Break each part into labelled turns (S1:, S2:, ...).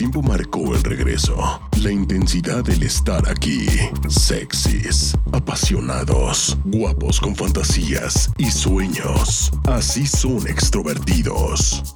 S1: tiempo marcó el regreso, la intensidad del estar aquí, sexys, apasionados, guapos con fantasías y sueños. Así son extrovertidos.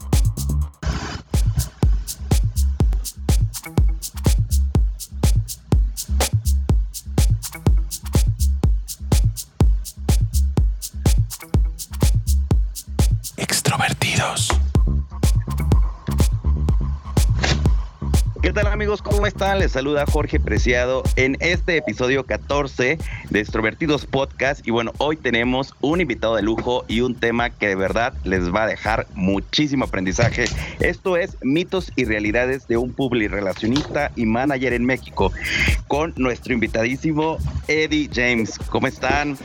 S2: ¿Cómo están? Les saluda Jorge Preciado en este episodio 14 de Extrovertidos Podcast. Y bueno, hoy tenemos un invitado de lujo y un tema que de verdad les va a dejar muchísimo aprendizaje. Esto es mitos y realidades de un public relacionista y manager en México con nuestro invitadísimo Eddie James. ¿Cómo están?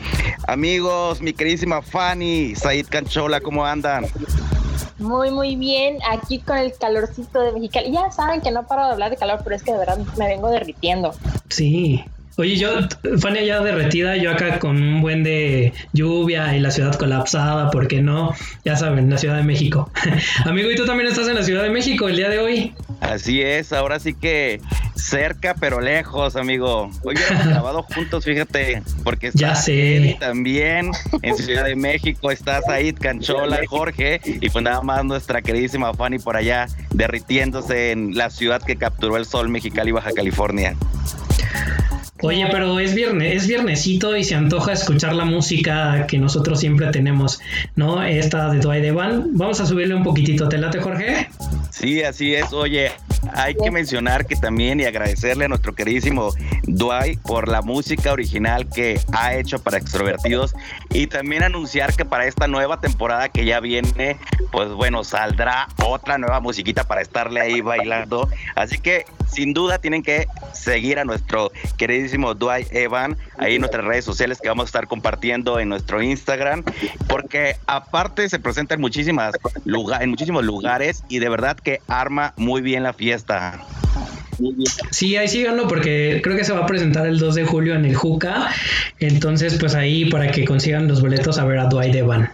S2: Amigos, mi queridísima Fanny, Said Canchola, ¿cómo andan?
S3: Muy, muy bien. Aquí con el calorcito de Mexicali. Ya saben que no paro de hablar de calor, pero es que de verdad me vengo derritiendo.
S4: Sí. Oye, yo, Fania ya derretida, yo acá con un buen de lluvia y la ciudad colapsada, ¿por qué no? Ya saben, la Ciudad de México. Amigo, ¿y tú también estás en la Ciudad de México el día de hoy?
S2: Así es, ahora sí que cerca pero lejos, amigo. Hoy hemos grabado juntos, fíjate, porque está
S4: ya sé.
S2: también en Ciudad de México, está Said Canchola, Jorge, y pues nada más nuestra queridísima Fanny por allá derritiéndose en la ciudad que capturó el sol Mexicali, Baja California.
S4: Oye, pero es viernes, es viernesito y se antoja escuchar la música que nosotros siempre tenemos, ¿no? Esta de Dwight Evan. Vamos a subirle un poquitito. ¿Te late, Jorge?
S2: Sí, así es. Oye, hay que mencionar que también y agradecerle a nuestro queridísimo Dwight por la música original que ha hecho para extrovertidos y también anunciar que para esta nueva temporada que ya viene, pues bueno, saldrá otra nueva musiquita para estarle ahí bailando. Así que sin duda tienen que seguir a nuestro queridísimo Dwight Evan ahí en nuestras redes sociales que vamos a estar compartiendo en nuestro Instagram, porque aparte se presenta en, muchísimas en muchísimos lugares y de verdad que arma muy bien la fiesta.
S4: Sí, ahí síganlo porque creo que se va a presentar el 2 de julio en el Juca. Entonces, pues ahí para que consigan los boletos a ver a Dwight Evan.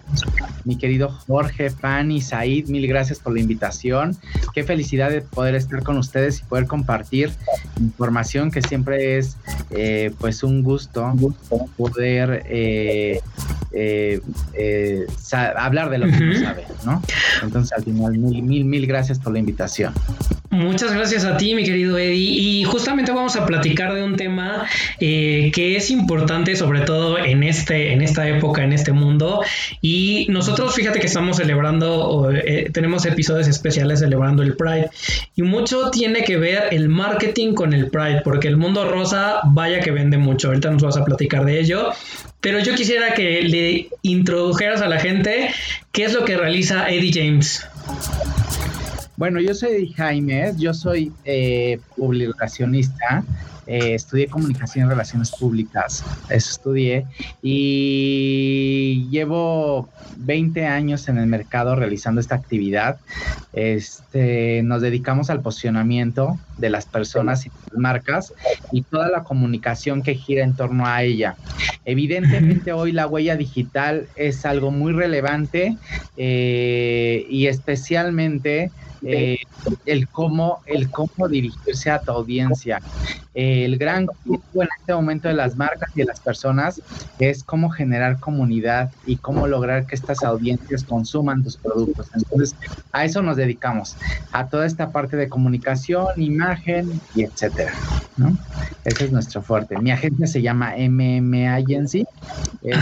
S5: Mi querido Jorge, Fanny, Said, mil gracias por la invitación. Qué felicidad de poder estar con ustedes y poder compartir información que siempre es eh, pues un gusto poder eh, eh, hablar de lo que uno sabe, ¿no? Entonces, al final, mil, mil, mil gracias por la invitación.
S4: Muchas gracias a ti, mi querido Eddie. Y justamente vamos a platicar de un tema eh, que es importante, sobre todo en, este, en esta época, en este mundo. Y nosotros, fíjate que estamos celebrando, eh, tenemos episodios especiales celebrando el Pride. Y mucho tiene que ver el marketing con el Pride, porque el mundo rosa, vaya que vende mucho. Ahorita nos vas a platicar de ello. Pero yo quisiera que le introdujeras a la gente qué es lo que realiza Eddie James.
S5: Bueno, yo soy Jaime, yo soy eh, publicacionista, eh, estudié comunicación y relaciones públicas, eso estudié, y llevo 20 años en el mercado realizando esta actividad. Este, nos dedicamos al posicionamiento de las personas y las marcas y toda la comunicación que gira en torno a ella. Evidentemente hoy la huella digital es algo muy relevante eh, y especialmente eh, el cómo el cómo dirigirse a tu audiencia. el gran en este momento de las marcas y de las personas es cómo generar comunidad y cómo lograr que estas audiencias consuman tus productos. Entonces, a eso nos dedicamos, a toda esta parte de comunicación, imagen y etcétera. ¿no? Ese es nuestro fuerte. Mi agencia se llama MM Agency, es,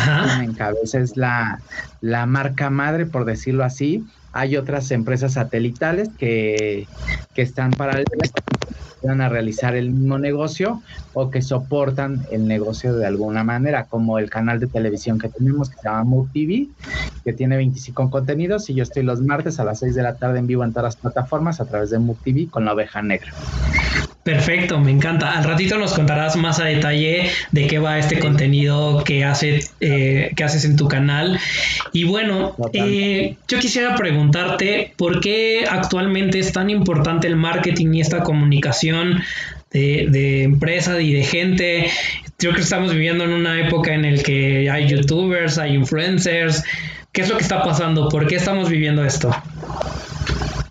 S5: cabeza, es la, la marca madre, por decirlo así, hay otras empresas satelitales que, que están para van a realizar el mismo negocio o que soportan el negocio de alguna manera, como el canal de televisión que tenemos que se llama Move TV, que tiene 25 contenidos y yo estoy los martes a las 6 de la tarde en vivo en todas las plataformas a través de Move TV con la oveja negra.
S4: Perfecto, me encanta. Al ratito nos contarás más a detalle de qué va este contenido que, hace, eh, que haces en tu canal. Y bueno, eh, yo quisiera preguntarte por qué actualmente es tan importante el marketing y esta comunicación de, de empresa y de gente. Creo que estamos viviendo en una época en la que hay youtubers, hay influencers. ¿Qué es lo que está pasando? ¿Por qué estamos viviendo esto?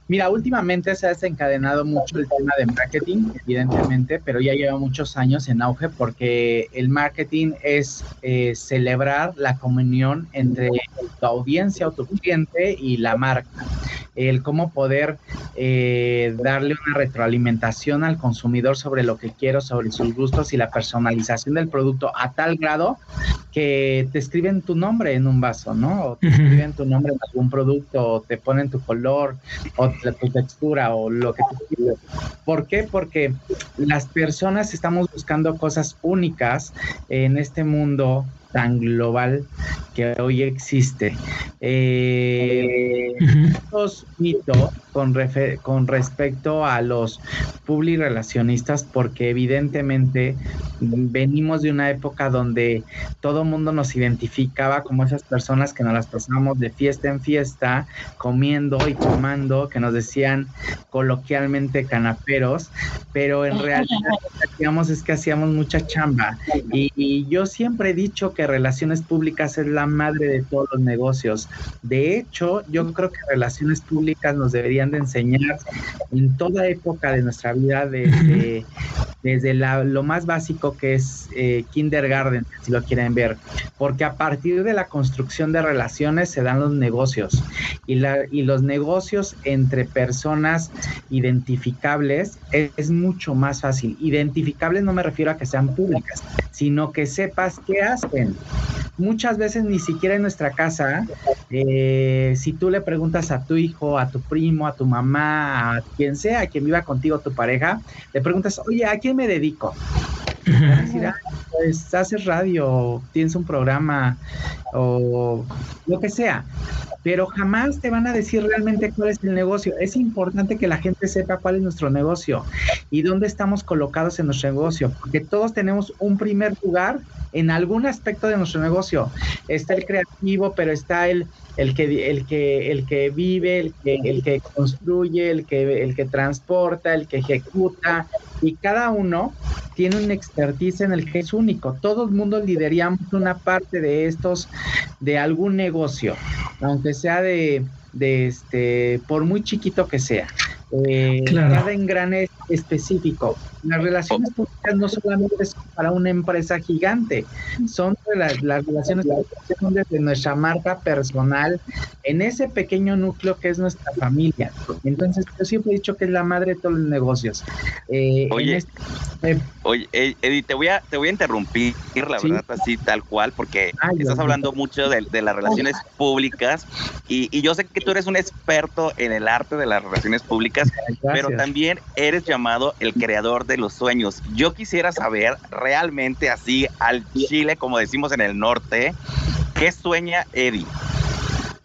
S5: Mira, últimamente se ha desencadenado mucho el tema de marketing, evidentemente, pero ya lleva muchos años en auge porque el marketing es eh, celebrar la comunión entre tu audiencia o tu cliente y la marca. El cómo poder eh, darle una retroalimentación al consumidor sobre lo que quiero, sobre sus gustos y la personalización del producto a tal grado que te escriben tu nombre en un vaso, ¿no? O te escriben tu nombre en algún producto, o te ponen tu color, o tu textura, o lo que tú quieras. ¿Por qué? Porque las personas estamos buscando cosas únicas en este mundo tan global que hoy existe. Eh, mitos con, con respecto a los public relacionistas, porque evidentemente venimos de una época donde todo mundo nos identificaba como esas personas que nos las pasábamos de fiesta en fiesta, comiendo y tomando, que nos decían coloquialmente canaperos, pero en realidad lo que hacíamos es que hacíamos mucha chamba. y yo siempre he dicho que relaciones públicas es la madre de todos los negocios. De hecho, yo creo que relaciones públicas nos deberían de enseñar en toda época de nuestra vida, desde, desde lo más básico que es eh, kindergarten, si lo quieren ver, porque a partir de la construcción de relaciones se dan los negocios y, la, y los negocios entre personas identificables es, es mucho más fácil. Identificables no me refiero a que sean públicas, sino que sepas qué hacen. Muchas veces ni siquiera en nuestra casa, eh, si tú le preguntas a tu hijo, a tu primo, a tu mamá, a quien sea, a quien viva contigo, tu pareja, le preguntas, oye, ¿a quién me dedico? decir, ah, pues haces radio, tienes un programa o lo que sea pero jamás te van a decir realmente cuál es el negocio. Es importante que la gente sepa cuál es nuestro negocio y dónde estamos colocados en nuestro negocio, porque todos tenemos un primer lugar en algún aspecto de nuestro negocio. Está el creativo, pero está el, el que, el que, el que vive, el que, el que construye, el que, el que transporta, el que ejecuta, y cada uno tiene un expertise en el que es único. Todo el mundo lideríamos una parte de estos, de algún negocio, aunque sea de, de este, por muy chiquito que sea. Eh, cada engrane específico. Las relaciones públicas no solamente son para una empresa gigante, son las, relaciones públicas son desde nuestra marca personal en ese pequeño núcleo que es nuestra familia. Entonces, yo siempre he dicho que es la madre de todos los negocios.
S2: Eh, oye, este, eh, oye, Eddie, te voy a, te voy a interrumpir, la verdad, así tal cual, porque estás hablando mucho de, las relaciones públicas y, y yo sé que tú eres un experto en el arte de las relaciones públicas pero también eres llamado el creador de los sueños. Yo quisiera saber realmente así al Chile, como decimos en el norte, ¿qué sueña Eddie?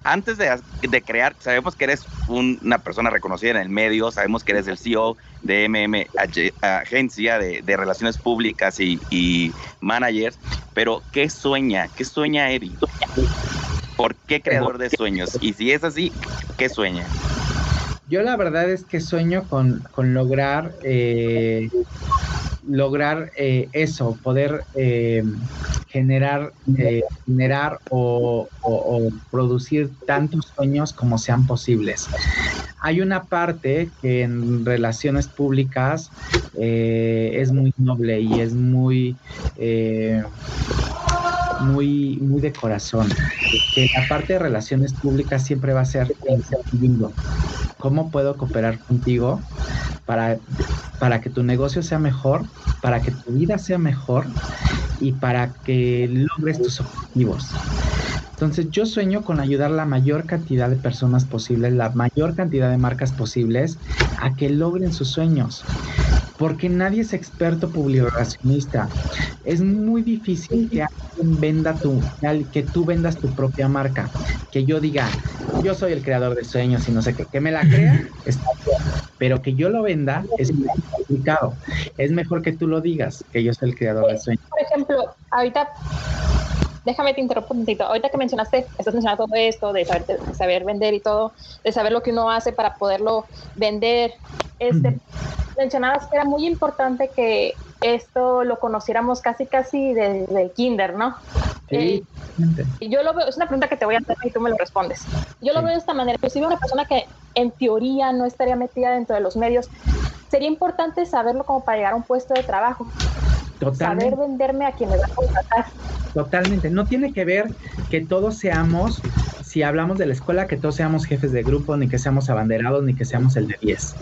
S2: Antes de, crear, sabemos que eres una persona reconocida en el medio, sabemos que eres el CEO de MM Agencia de, Relaciones Públicas y, y Managers, pero ¿qué sueña? ¿Qué sueña Eddie? ¿Por qué creador de sueños? Y si es así, ¿qué sueña?
S5: Yo la verdad es que sueño con, lograr eh, lograr eh, eso, poder eh, generar, generar o, producir tantos sueños como sean posibles. Hay una parte que en relaciones públicas es muy noble y es muy muy, muy de corazón. Que la parte de relaciones públicas siempre va a ser. ¿Cómo puedo cooperar contigo para, para que tu negocio sea mejor, para que tu vida sea mejor y para que logres tus objetivos? Entonces yo sueño con ayudar la mayor cantidad de personas posibles, la mayor cantidad de marcas posibles a que logren sus sueños porque nadie es experto publicacionista. Es muy difícil que alguien venda tu, que tú vendas tu propia marca. Que yo diga, yo soy el creador de sueños y no sé qué, que me la crea, está bien. Pero que yo lo venda es complicado. Es mejor que tú lo digas, que yo soy el creador de sueños.
S3: Por ejemplo, ahorita déjame te interrumpo un poquito. Ahorita que mencionaste, estás mencionando todo esto de saber, de saber, vender y todo, de saber lo que uno hace para poderlo vender. Este, mencionabas que era muy importante que esto lo conociéramos casi casi desde el kinder, ¿no? Sí. Eh, yo lo veo, es una pregunta que te voy a hacer y tú me lo respondes. Yo lo veo de esta manera, inclusive una persona que en teoría no estaría metida dentro de los medios, sería importante saberlo como para llegar a un puesto de trabajo. Totalmente. Saber venderme a quien me va a contratar.
S5: Totalmente. No tiene que ver que todos seamos si hablamos de la escuela, que todos seamos jefes de grupo, ni que seamos abanderados, ni que seamos el de 10.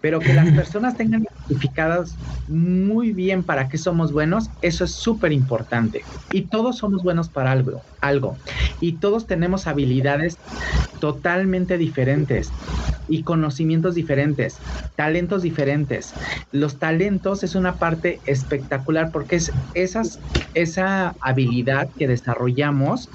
S5: Pero que las personas tengan identificadas muy bien para qué somos buenos, eso es súper importante. Y todos somos buenos para algo, algo. Y todos tenemos habilidades totalmente diferentes y conocimientos diferentes, talentos diferentes. Los talentos es una parte espectacular porque es esas, esa habilidad que desarrollamos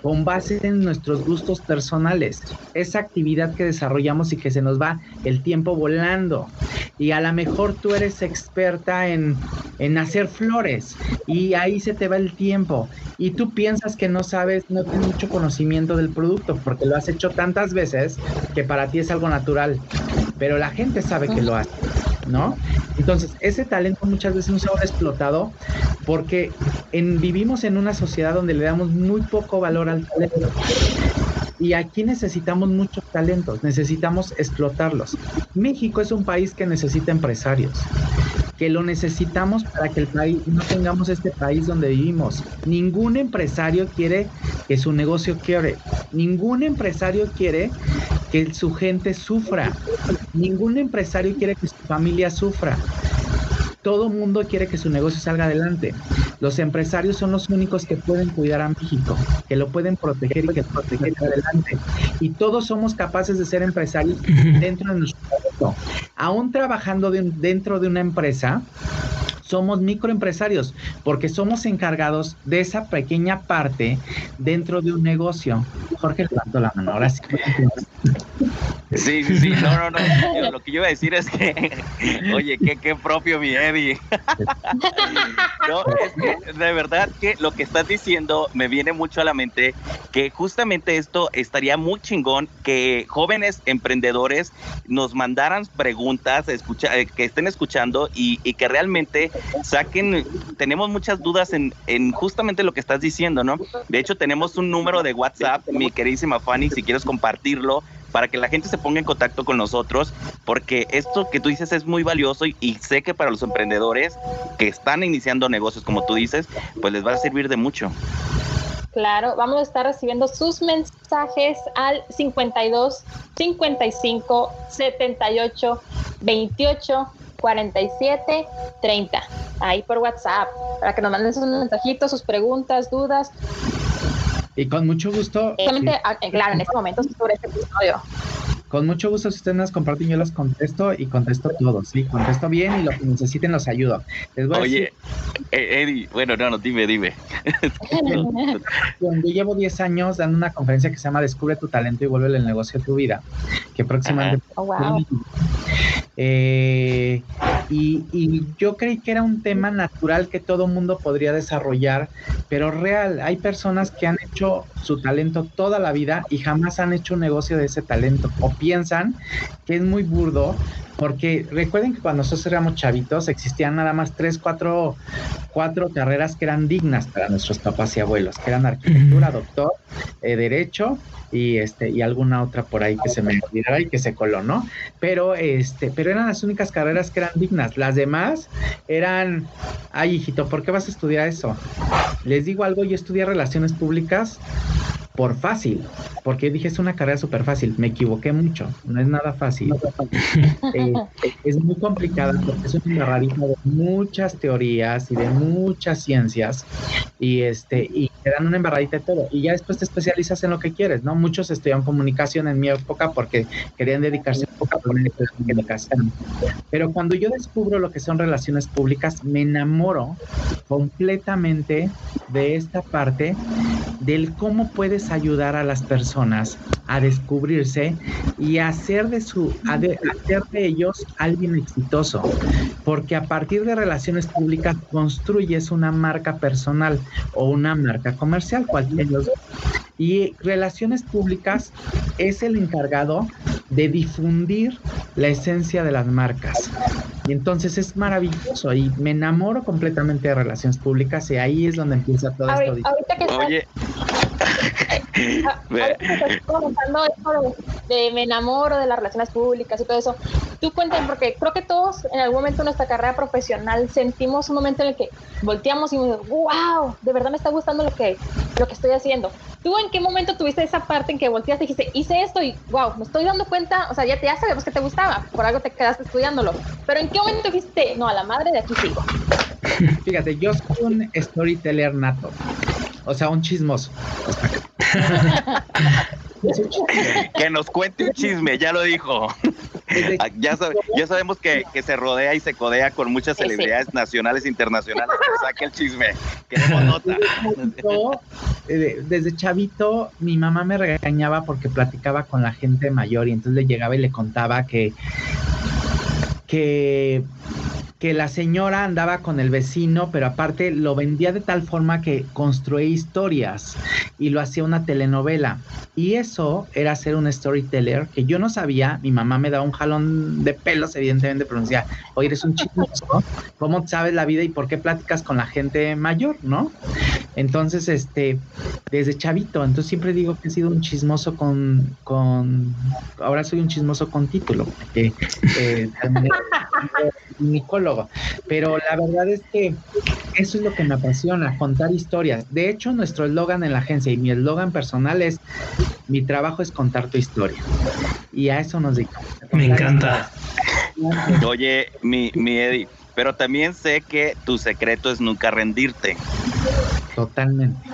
S5: con base en nuestros gustos personales, esa actividad que desarrollamos y que se nos va el tiempo volando. Y a lo mejor tú eres experta en, en hacer flores y ahí se te va el tiempo. Y tú piensas que no sabes, no tienes mucho conocimiento del producto porque lo has hecho tantas veces que para ti es algo natural, pero la gente sabe que lo hace, ¿no? Entonces, ese talento muchas veces no se ha explotado porque en, vivimos en una sociedad donde le damos muy poco valor al talento. Y aquí necesitamos muchos talentos, necesitamos explotarlos. México es un país que necesita empresarios que lo necesitamos para que el país no tengamos este país donde vivimos. Ningún empresario quiere que su negocio quiebre. Ningún empresario quiere que su gente sufra. Ningún empresario quiere que su familia sufra. Todo mundo quiere que su negocio salga adelante. Los empresarios son los únicos que pueden cuidar a México, que lo pueden proteger y que proteger adelante. Y todos somos capaces de ser empresarios dentro de nuestro negocio. Aún trabajando dentro de una empresa, somos microempresarios porque somos encargados de esa pequeña parte dentro de un negocio. Jorge levantó la mano, ahora sí.
S2: Sí, sí, sí, no, no, no. Lo que yo iba a decir es que, oye, qué, qué propio mi Eddie. No, es que de verdad que lo que estás diciendo me viene mucho a la mente que justamente esto estaría muy chingón que jóvenes emprendedores nos mandaran preguntas, escucha, eh, que estén escuchando y, y, que realmente saquen, tenemos muchas dudas en, en justamente lo que estás diciendo, ¿no? De hecho, tenemos un número de WhatsApp, mi queridísima Fanny, si quieres compartirlo, para que la gente se ponga en contacto con nosotros, porque esto que tú dices es muy valioso y, sé que para los emprendedores que están iniciando negocios, como tú dices, pues les va a servir de mucho.
S3: Claro, vamos a estar recibiendo sus mensajes al 52 55 78 28 47 30. Ahí por WhatsApp, para que nos manden sus mensajitos, sus preguntas, dudas.
S5: Y con mucho gusto.
S3: Ah, eh, claro, en este momento sobre este episodio.
S5: Con mucho gusto, si ustedes nos comparten, yo los contesto y contesto todos, sí, contesto bien y lo que necesiten los ayudo.
S2: Oye, eh, Eddie, bueno, no, no, dime, dime.
S5: yo llevo 10 años dando una conferencia que se llama Descubre tu talento y vuelve el negocio a tu vida, que próximamente... Oh, wow. Eh, y, y, yo creí que era un tema natural que todo mundo podría desarrollar, pero real, hay personas que han hecho su talento toda la vida y jamás han hecho un negocio de ese talento o piensan que es muy burdo porque recuerden que cuando nosotros éramos chavitos existían nada más tres, cuatro, cuatro carreras que eran dignas para nuestros papás y abuelos, que eran arquitectura, doctor, eh, derecho y este y alguna otra por ahí que se me olvidara y que se coló, ¿no? Pero este, pero eran las únicas carreras que eran dignas. Las demás eran, ay hijito, ¿por qué vas a estudiar eso? Les digo algo, yo estudié relaciones públicas por fácil, porque dije es una carrera súper fácil, me equivoqué mucho, no es nada fácil. Eh, es muy complicada porque es una embarradita de muchas teorías y de muchas ciencias. Y este y te dan una embarradita de todo y ya después te especializas en lo que quieres, ¿no? Muchos estudian comunicación en mi época porque querían dedicarse a la comunicación. Pero cuando yo descubro lo que son relaciones públicas, me enamoro completamente de esta parte del cómo puedes ayudar a las personas a descubrirse y hacer de su hacer de ellos alguien exitoso, porque a partir de relaciones públicas construyes una marca personal o una marca comercial, cualquier y relaciones públicas es el encargado de difundir la esencia de las marcas. Y entonces es maravilloso y me enamoro completamente de relaciones públicas y ahí es donde empieza todo esto.
S3: Ahorita que Oye. comentando esto de, me enamoro de las relaciones públicas y todo eso. Tú cuéntame, porque creo que todos en algún momento de nuestra carrera profesional sentimos un momento en el que volteamos y decimos, wow, de verdad me está gustando lo que, lo que estoy haciendo. ¿Tú en qué momento tuviste esa parte en que volteaste y dijiste, hice esto y wow, me estoy dando cuenta, o sea, ya, te, ya sabemos que te gustaba, por algo te quedaste estudiándolo, pero en qué momento dijiste, no, a la madre de aquí sigo?
S5: Fíjate, yo soy un storyteller nato, o sea, un chismoso.
S2: que nos cuente un chisme, ya lo dijo. Ah, ya, ya sabemos que, se rodea y se codea con muchas celebridades nacionales e internacionales. saque el chisme. nota.
S5: Eh, desde chavito, mi mamá me regañaba porque platicaba con la gente mayor y entonces le llegaba y le contaba que que que la señora andaba con el vecino, pero aparte lo vendía de tal forma que construía historias y lo hacía una telenovela. Y eso era ser un storyteller que yo no sabía. Mi mamá me daba un jalón de pelos, evidentemente, pero oye, eres un chismoso, ¿cómo sabes la vida y por qué platicas con la gente mayor, no? Entonces, este, desde chavito, entonces siempre digo que he sido un chismoso con, con ahora soy un chismoso con título, porque eh, pero la verdad es que eso es lo que me apasiona, contar historias. De hecho, nuestro eslogan en la agencia y mi eslogan personal es, mi trabajo es contar tu historia. Y a eso nos dedicamos.
S4: Me encanta.
S2: Oye, mi, mi Eddie, pero también sé que tu secreto es nunca rendirte.
S5: Totalmente.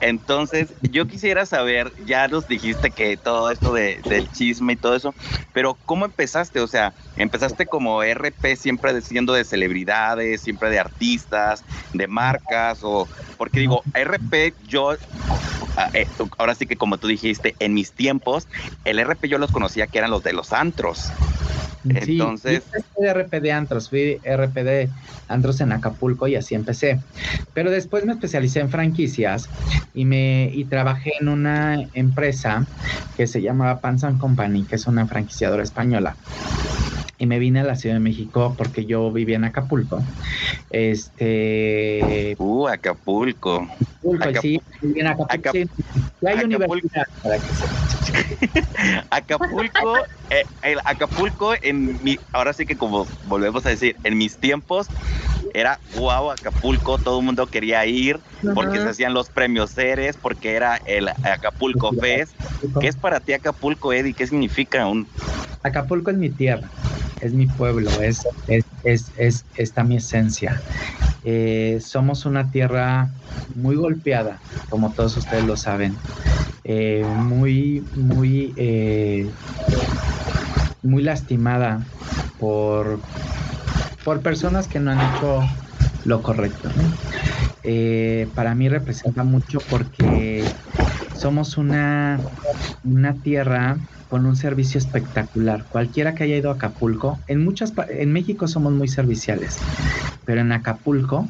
S2: Entonces, yo quisiera saber, ya nos dijiste que todo esto de, del chisme y todo eso, pero ¿cómo empezaste? O sea, empezaste como RP siempre diciendo de celebridades, siempre de artistas, de marcas, o porque digo, RP yo, ah, eh, ahora sí que como tú dijiste, en mis tiempos, el RP yo los conocía que eran los de los antros. Entonces.
S5: Sí, fui RPD Antros, fui RPD Antros en Acapulco y así empecé. Pero después me especialicé en franquicias y me y trabajé en una empresa que se llamaba Pansan Company, que es una franquiciadora española y me vine a la Ciudad de México porque yo vivía en Acapulco. Este.
S2: Uh, Acapulco.
S5: Acapulco, sí, en Acapulco. sí. hay universidad para que
S2: Acapulco, eh, el Acapulco, en mi, ahora sí que como volvemos a decir, en mis tiempos era guau Acapulco, todo el mundo quería ir porque se hacían los premios Ceres, porque era el Acapulco Fest. ¿Qué es para ti Acapulco, Eddie? ¿Qué significa un
S5: Acapulco es mi tierra, es mi pueblo, es, es, es, es está mi esencia. Eh, somos una tierra muy golpeada, como todos ustedes lo saben, eh, muy, muy, eh, muy lastimada por, por personas que no han hecho lo correcto. para mí representa mucho porque somos una, una tierra con un servicio espectacular. Cualquiera que haya ido a Acapulco, en muchas en México somos muy serviciales, pero en Acapulco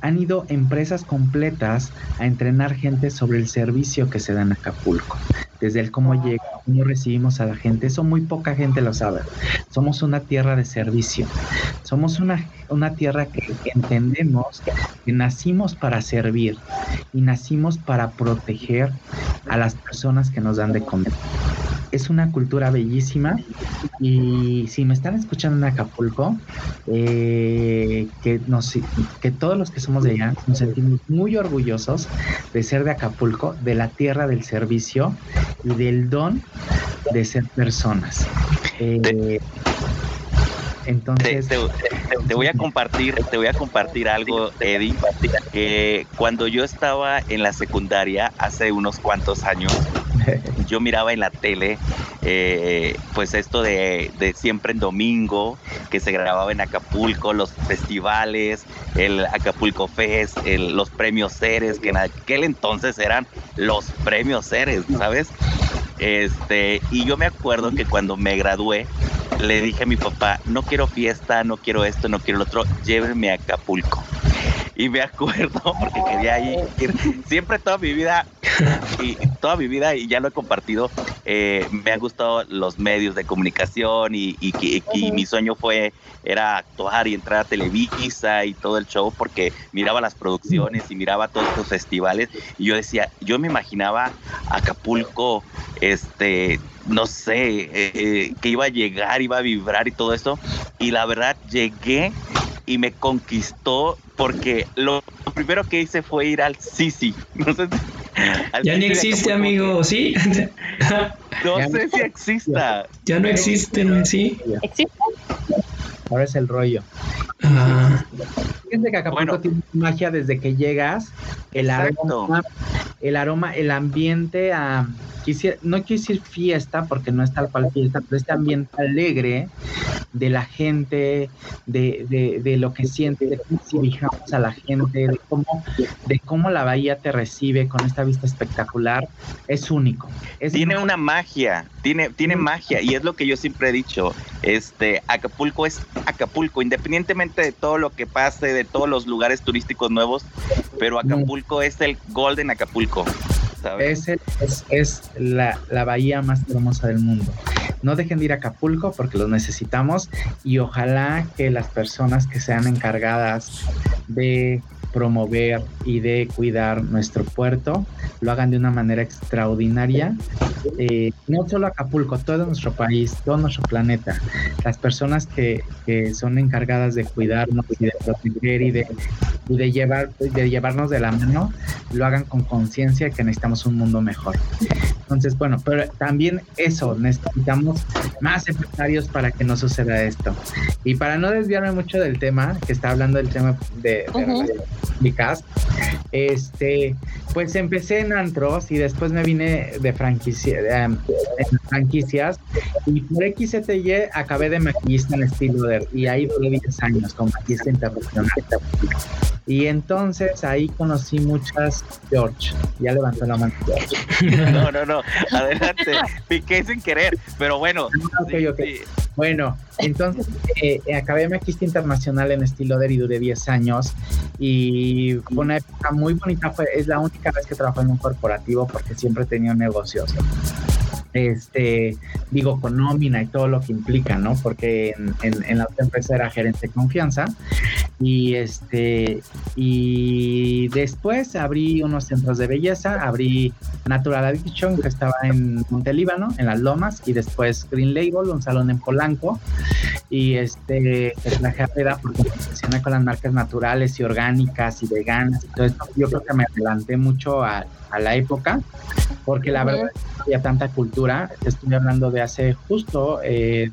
S5: han ido empresas completas a entrenar gente sobre el servicio que se da en Acapulco. Desde el cómo llega, cómo recibimos a la gente, eso muy poca gente lo sabe. Somos una tierra de servicio. Somos una, una tierra que entendemos que nacimos para servir y nacimos para proteger a las personas que nos dan de comer es una cultura bellísima y si me están escuchando en Acapulco, eh, que, nos, que todos los que somos de allá nos sentimos muy orgullosos de ser de Acapulco, de la tierra del servicio y del don de ser personas. Eh,
S2: entonces, te, voy a compartir, te voy a compartir algo, Eddie, que cuando yo estaba en la secundaria hace unos cuantos años, yo miraba en la tele, eh, pues esto de, siempre en domingo, que se grababa en Acapulco, los festivales, el Acapulco Fest, los premios Ceres, que en aquel entonces eran los premios Ceres, ¿sabes? Este, y yo me acuerdo que cuando me gradué, le dije a mi papá, no quiero fiesta, no quiero esto, no quiero lo otro, llévenme a Acapulco. Y me acuerdo porque quería ir, siempre toda mi vida y toda mi vida y ya lo he compartido eh, me han gustado los medios de comunicación y, y, mi sueño fue era actuar y entrar a Televisa y todo el show porque miraba las producciones y miraba todos estos festivales y yo decía yo me imaginaba Acapulco este no sé, eh, que iba a llegar, iba a vibrar y todo eso. Y la verdad llegué y me conquistó porque lo primero que hice fue ir al Sisi. No sé
S4: ya ni existe, amigo, ¿sí?
S2: no sé si exista.
S4: Ya no existe, ¿no? ¿Sí?
S3: ¿Existe?
S5: Ahora es el rollo. Ah. Que Acapulco tiene magia desde que llegas, el aroma, el aroma, el ambiente a no quiero decir fiesta, porque no es tal cual fiesta, pero este ambiente alegre de la gente, de, lo que siente, de cómo a la gente, de cómo, de cómo la bahía te recibe con esta vista espectacular, es único.
S2: tiene una magia, tiene, tiene magia, y es lo que yo siempre he dicho, este, Acapulco es Acapulco, independientemente de todo lo que pase, de todos los lugares turísticos nuevos, pero Acapulco es el Golden Acapulco.
S5: Es, es, la, la, bahía más hermosa del mundo. No dejen de ir a Acapulco porque los necesitamos y ojalá que las personas que sean encargadas de promover y de cuidar nuestro puerto, lo hagan de una manera extraordinaria. Eh, no solo Acapulco, todo nuestro país, todo nuestro planeta. Las personas que, que son encargadas de cuidarnos y de proteger y de, y de, llevar, de llevarnos de la mano, lo hagan con conciencia que necesitamos un mundo mejor. Entonces, bueno, pero también eso, necesitamos más empresarios para que no suceda esto. Y para no desviarme mucho del tema, que está hablando del tema de, públicas. Este, pues empecé en antros y después me vine de franquicia, em, franquicias y por XTY acabé de maquillista en estilo de y ahí duré 10 años como maquillista internacional. Y entonces ahí conocí muchas George. Ya levantó la mano.
S2: No, no, no. Adelante. Piqué sin querer. Pero bueno.
S5: Bueno, entonces eh, acabé maquista internacional en estilo de y duré 10 años. Y fue una época muy bonita. Fue, es la única vez que trabajé en un corporativo porque siempre he tenido negocios este, digo, con nómina y todo lo que implica, ¿no? Porque en, la otra empresa era gerente de confianza y este, y después abrí unos centros de belleza, abrí Natural Addiction, que estaba en Montelíbano, en Las Lomas, y después Green Label, un salón en Polanco, y este, la carrera porque me con las marcas naturales y orgánicas y veganas y todo esto. Yo creo que me adelanté mucho a, a la época, porque la verdad no había tanta cultura. Estoy hablando de hace justo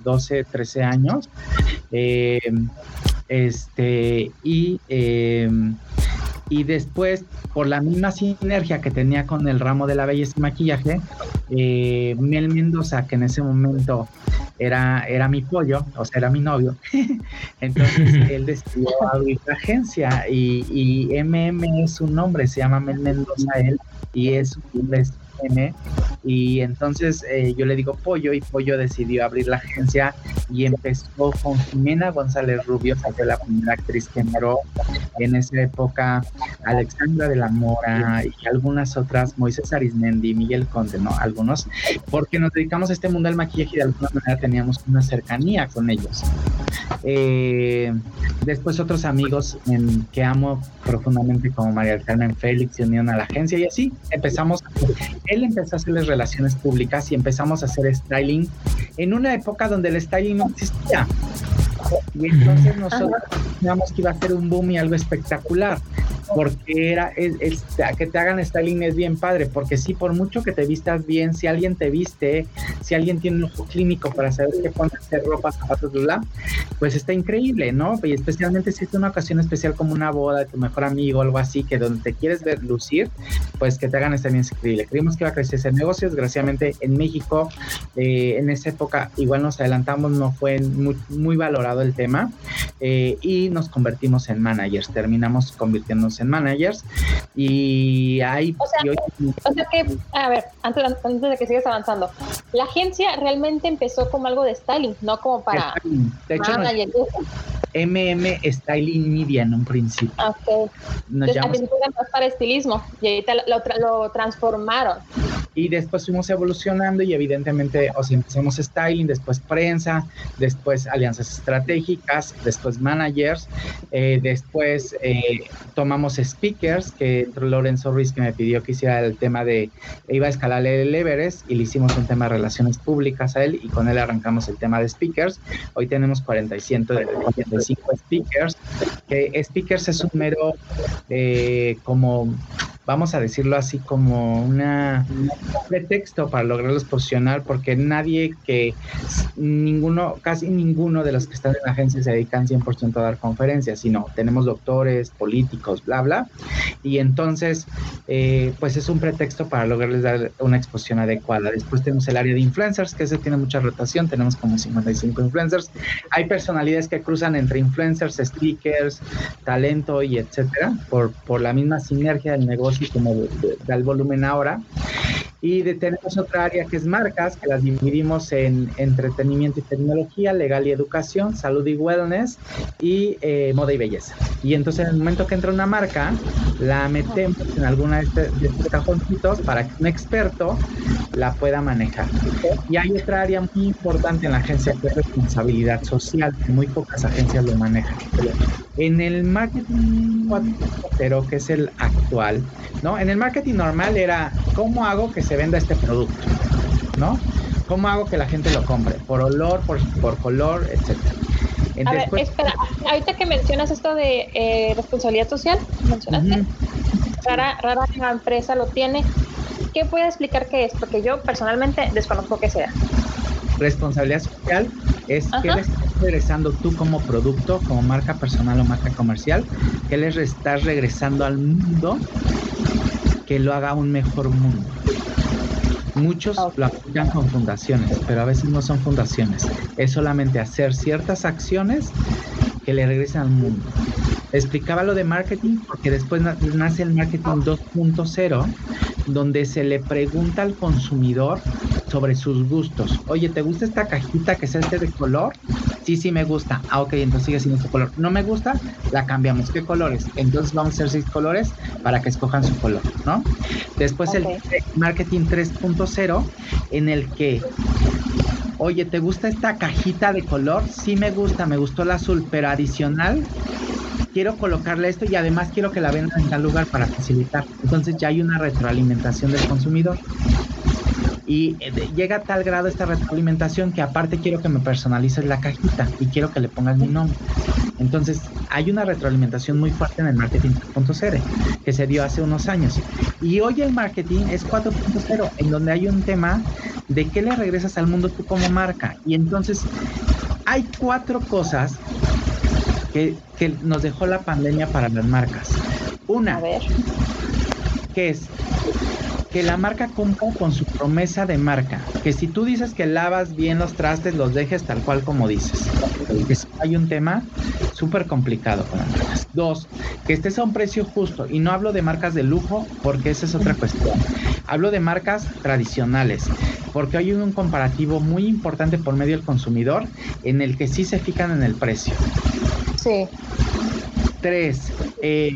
S5: 12, eh, 13 años. Eh, este, y, em, y después, por la misma sinergia que tenía con el ramo de la belleza y maquillaje, eh, Mel Mendoza, que en ese momento era, era mi pollo, o sea, era mi novio, entonces él decidió abrir la agencia y, y MM es su nombre, se llama Mel Mendoza él, y es y entonces eh, yo le digo Pollo y Pollo decidió abrir la agencia y empezó con Jimena González Rubio, que fue la primera actriz que entró en esa época, Alexandra de la Mora y algunas otras, Moisés Arismendi, Miguel Conde, ¿no? Algunos, porque nos dedicamos a este mundo del maquillaje y de alguna manera teníamos una cercanía con ellos. Eh, después otros amigos que amo profundamente como María Carmen Félix se unieron a la agencia y así empezamos él empezó a hacerles relaciones públicas y empezamos a hacer styling en una época donde el styling no existía. Y entonces nosotros pensábamos que iba a ser un boom y algo espectacular porque era es, que te hagan styling es bien padre, porque si por mucho que te vistas bien, si alguien te viste, si alguien tiene un ojo clínico para saber qué hacer ropa, zapatos, bla, pues está increíble, ¿no? Y especialmente si es una ocasión especial como una boda de tu mejor amigo algo así, que donde te quieres ver lucir, pues que te hagan styling es increíble. Creímos que iba a crecer ese negocio, desgraciadamente en México, eh, en esa época igual nos adelantamos, no fue muy, muy valorado el tema eh, y nos convertimos en managers, terminamos convirtiéndonos en managers y hay...
S3: O sea, que, a ver, antes, antes, de que sigas avanzando, la agencia realmente empezó como algo de styling, no como para...
S5: De hecho, MM Styling Media en un principio.
S3: Ok. Nos llamamos... para estilismo y ahorita lo, lo transformaron
S5: y después fuimos evolucionando y evidentemente, o sea, empezamos styling, después prensa, después alianzas estratégicas, después managers, eh, después eh, tomamos speakers, que entró Lorenzo Ruiz que me pidió que hiciera el tema de, iba a escalar el Everest y le hicimos un tema de relaciones públicas a él y con él arrancamos el tema de speakers. Hoy tenemos 45 speakers, que speakers es un mero eh, como vamos a decirlo así, como una pretexto para lograrlos posicionar, porque nadie que, ninguno, casi ninguno de los que están en la agencia se dedican 100% a dar conferencias, sino tenemos doctores, políticos, bla, bla, y entonces, eh, pues es un pretexto para lograrles dar una exposición adecuada. Después tenemos el área de influencers, que ese tiene mucha rotación, tenemos como 55 influencers. Hay personalidades que cruzan entre influencers, speakers, talento y etcétera, por, por la misma sinergia del negocio como del volumen ahora. Y tenemos otra área que es marcas, que las dividimos en entretenimiento y tecnología, legal y educación, salud y wellness y eh, moda y belleza. Y entonces en el momento que entra una marca, la metemos en alguna de, este, estos cajoncitos para que un experto la pueda manejar. Y hay otra área muy importante en la agencia que es responsabilidad social, que muy pocas agencias lo manejan. En el marketing 4.0, que es el actual, ¿no? En el marketing normal era, ¿cómo hago que se venda este producto? ¿No? ¿Cómo hago que la gente lo compre? Por olor, por, por color, etcétera.
S3: A ver, espera, ahorita que mencionas esto de eh, responsabilidad social, mencionaste, rara, rara la empresa lo tiene. ¿Qué puede explicar qué es? Porque yo personalmente desconozco qué sea.
S5: Responsabilidad social es que le estás regresando tú como producto, como marca personal o marca comercial, que le estás regresando al mundo que lo haga un mejor mundo. Muchos lo aplican con fundaciones, pero a veces no son fundaciones. Es solamente hacer ciertas acciones que le regresen al mundo. Explicaba lo de marketing porque después nace el marketing 2.0, donde se le pregunta al consumidor sobre sus gustos. Oye, ¿te gusta esta cajita que es este de color? Sí, sí me gusta. Ah, ok, entonces sigue siendo este color. ¿No me gusta? La cambiamos. ¿Qué colores? Entonces vamos a hacer seis colores para que escojan su color, ¿no? Después el marketing 3.0 en el que oye, ¿te gusta esta cajita de color? Sí me gusta, me gustó el azul, pero adicional quiero colocarle esto y además quiero que la vendan en tal lugar para facilitar. Entonces ya hay una retroalimentación del consumidor. Y eh, llega a tal grado esta retroalimentación que aparte quiero que me personalices la cajita y quiero que le pongas mi nombre. Entonces, hay una retroalimentación muy fuerte en el marketing 3.0 que se dio hace unos años. Y hoy el marketing es 4.0, en donde hay un tema de qué le regresas al mundo tú como marca. Y entonces, hay cuatro cosas que, que nos dejó la pandemia para las marcas. Una, a ver. que es que la marca cumpla con su promesa de marca. Que si tú dices que lavas bien los trastes, los dejes tal cual como dices. Que hay un tema súper complicado con las marcas. Dos, que estés a un precio justo. Y no hablo de marcas de lujo porque esa es otra cuestión. Hablo de marcas tradicionales. Porque hay un comparativo muy importante por medio del consumidor en el que sí se fijan en el precio.
S3: Sí.
S5: Tres, eh,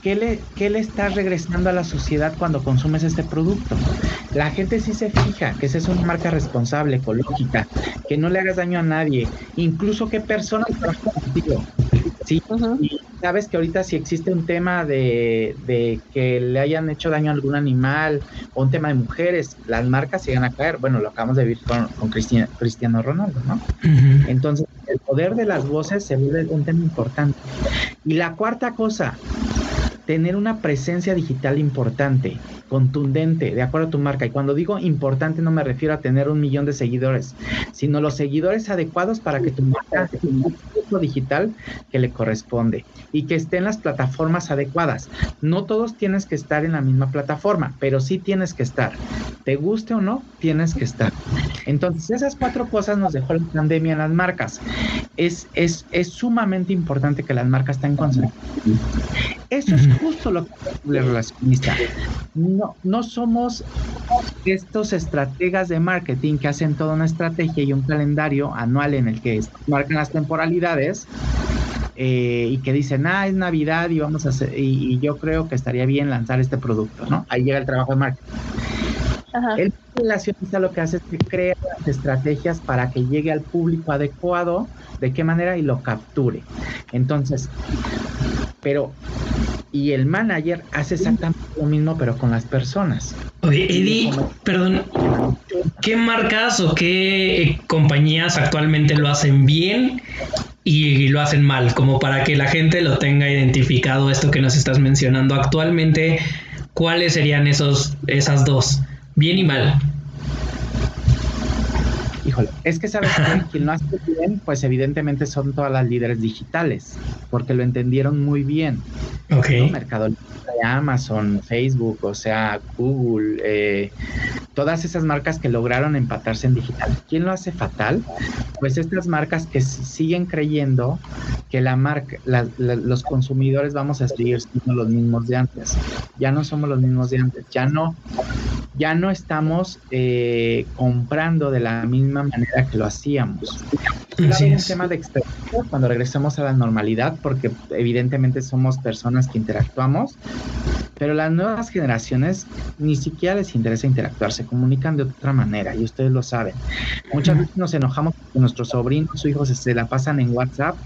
S5: ¿qué le, ¿qué le estás regresando a la sociedad cuando consumes este producto? La gente sí se fija que esa es una marca responsable, ecológica, que no le hagas daño a nadie, incluso que personas trabajan contigo. Sí, y sabes que ahorita si existe un tema de, de, que le hayan hecho daño a algún animal o un tema de mujeres, las marcas se van a caer. Bueno, lo acabamos de ver con, con Cristiano Ronaldo, ¿no? Entonces, el poder de las voces se vuelve un tema importante. Y la cuarta cosa, tener una presencia digital importante, contundente, de acuerdo a tu marca. Y cuando digo importante no me refiero a tener un millón de seguidores, sino los seguidores adecuados para que tu marca tenga digital que le corresponde y que esté en las plataformas adecuadas. No todos tienes que estar en la misma plataforma, pero sí tienes que estar. Te guste o no, tienes que estar. Entonces, esas cuatro cosas nos dejó la pandemia en las marcas. Es, es, es sumamente importante que las marcas estén concentradas. Eso es justo lo que el relacionista. No, no somos estos estrategas de marketing que hacen toda una estrategia y un calendario anual en el que marcan las temporalidades eh, y que dicen, ah, es Navidad y vamos a hacer, y, yo creo que estaría bien lanzar este producto, ¿no? Ahí llega el trabajo de marketing. El relacionista lo que hace es que crea las estrategias para que llegue al público adecuado, de qué manera y lo capture. Entonces, pero y el manager hace exactamente lo mismo, pero con las personas.
S4: Oye, Eddie, perdón, ¿qué marcas o qué compañías actualmente lo hacen bien y lo hacen mal? Como para que la gente lo tenga identificado, esto que nos estás mencionando actualmente, ¿cuáles serían esos, esas dos? Bien y mal.
S5: Híjole, es que sabes que quien lo hace bien, pues evidentemente son todas las líderes digitales, porque lo entendieron muy bien.
S4: Ok.
S5: Mercado Amazon, Facebook, o sea, Google, eh, todas esas marcas que lograron empatarse en digital. ¿Quién lo hace fatal? Pues estas marcas que siguen creyendo que la marca, los consumidores vamos a seguir siendo los mismos de antes. Ya no somos los mismos de antes. Ya no, ya no estamos eh, comprando de la misma manera que lo hacíamos. Es un tema de experiencia cuando regresemos a la normalidad, porque evidentemente somos personas que interactuamos, pero las nuevas generaciones ni siquiera les interesa interactuar, se comunican de otra manera y ustedes lo saben. Muchas veces nos enojamos porque nuestros sobrinos o hijos se la pasan en WhatsApp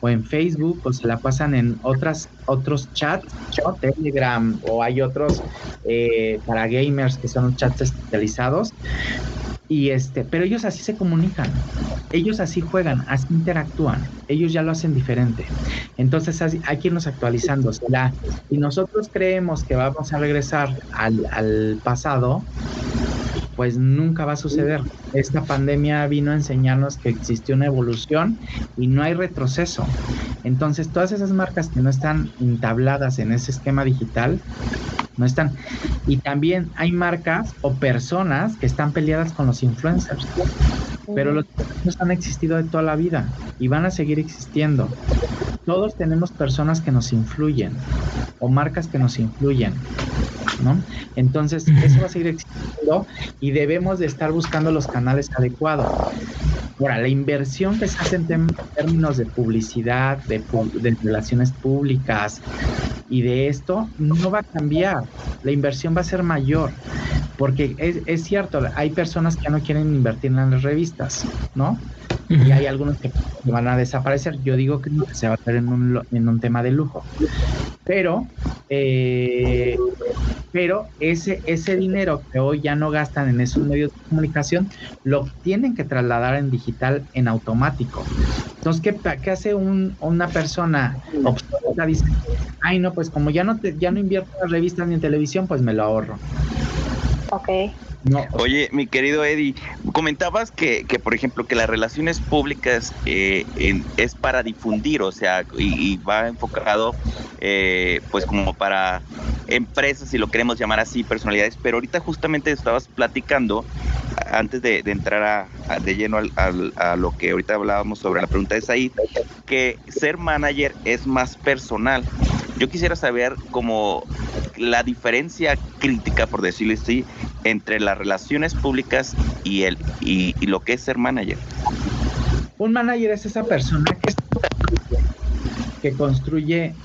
S5: o en Facebook o se la pasan en otras otros chats, Telegram o hay otros eh, para gamers que son chats especializados y este, pero ellos así se comunican, ellos así juegan, así interactúan, ellos ya lo hacen diferente. Entonces hay que irnos actualizando. y nosotros creemos que vamos a regresar al, al pasado, pues nunca va a suceder. Esta pandemia vino a enseñarnos que existe una evolución y no hay retroceso. Entonces, todas esas marcas que no están entabladas en ese esquema digital, no están. Y también hay marcas o personas que están peleadas con los influencers. Pero los influencers han existido de toda la vida y van a seguir existiendo. Todos tenemos personas que nos influyen o marcas que nos influyen. ¿No? Entonces, eso va a seguir existiendo y debemos de estar buscando los canales adecuados. Ahora, la inversión que se hace en términos de publicidad, de, relaciones públicas y de esto, no va a cambiar. La inversión va a ser mayor. Porque es, es cierto, hay personas que no quieren invertir en las revistas, ¿no? y hay algunos que van a desaparecer. Yo digo que se va a hacer en un, en un tema de lujo. Pero, eh, pero ese, ese dinero que hoy ya no gastan en esos medios de comunicación, lo tienen que trasladar en digital en automático. Entonces, ¿qué, qué hace un, una persona obsoleta? Dice, ay, no, pues como ya no, te, ya no invierto en revistas ni en televisión, pues me lo ahorro. Okay.
S3: Ok.
S2: Oye, mi querido Eddie, comentabas que, que, por ejemplo, que las relaciones públicas eh, es para difundir, o sea, y, va enfocado, eh, pues, como para empresas, si lo queremos llamar así, personalidades, pero ahorita justamente estabas platicando, antes de, entrar a, de lleno a lo que ahorita hablábamos sobre la pregunta de Said, que ser manager es más personal. Yo quisiera saber como la diferencia crítica, por decirlo así, entre las relaciones públicas y, el, y, lo que es ser manager.
S5: Un manager es esa persona que, que construye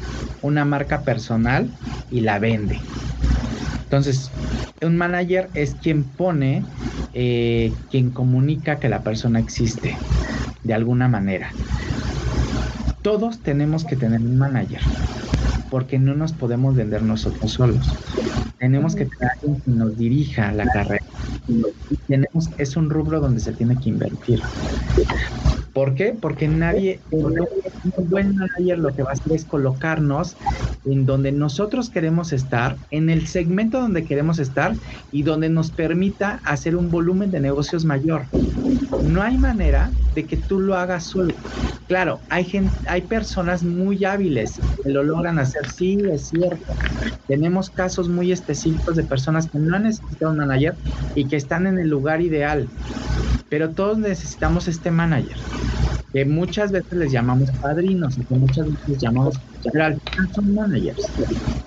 S5: una marca personal y la vende. Entonces, un manager es quien pone, eh, quien comunica que la persona existe de alguna manera. Todos tenemos que tener un manager porque no nos podemos vender nosotros solos. Tenemos que tener alguien que nos dirija la carrera. tenemos, es un rubro donde se tiene que invertir. ¿Por qué? Porque nadie, un buen manager lo que va a hacer es colocarnos en donde nosotros queremos estar, en el segmento donde queremos estar y donde nos permita hacer un volumen de negocios mayor. No hay manera de que tú lo hagas solo. Claro, hay gente, hay personas muy hábiles que lo logran hacer, sí, es cierto. Tenemos casos muy específicos de personas que no han necesitado un manager y que están en el lugar ideal. Pero todos necesitamos este manager que muchas veces les llamamos padrinos y que muchas veces les llamamos, pero al final son managers.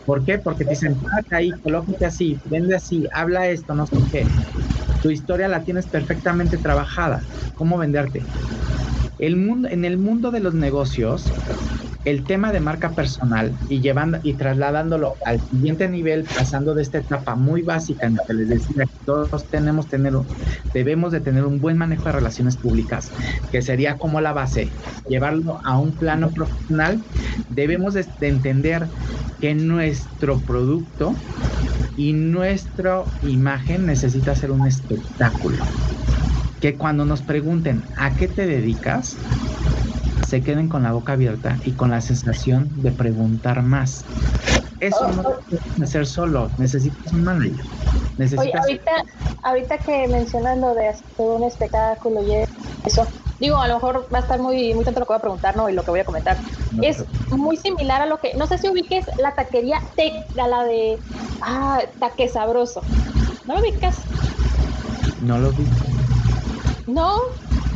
S5: ¿Por qué? Porque te dicen, acá ahí, colócate así, vende así, habla esto, no sé qué. Tu historia la tienes perfectamente trabajada. ¿Cómo venderte? El mundo, en el mundo de los negocios, el tema de marca personal y llevando y trasladándolo al siguiente nivel, pasando de esta etapa muy básica en la que les decía que todos tenemos tener, debemos de tener un buen manejo de relaciones públicas, que sería como la base, llevarlo a un plano profesional, debemos de, entender que nuestro producto y nuestra imagen necesita ser un espectáculo. Que cuando nos pregunten a qué te dedicas, se queden con la boca abierta y con la sensación de preguntar más. Eso no lo puedes hacer solo, necesitas un manager.
S3: Necesitas... Oye, ahorita, ahorita que mencionas lo de hacer un espectáculo y eso, digo, a lo mejor va a estar muy, muy tanto lo que voy a preguntar, ¿no? Y lo que voy a comentar. es muy similar a lo que, no sé si ubiques la taquería Teca, la de, ah, taque sabroso. ¿No lo ubicas?
S5: No lo vi.
S3: No,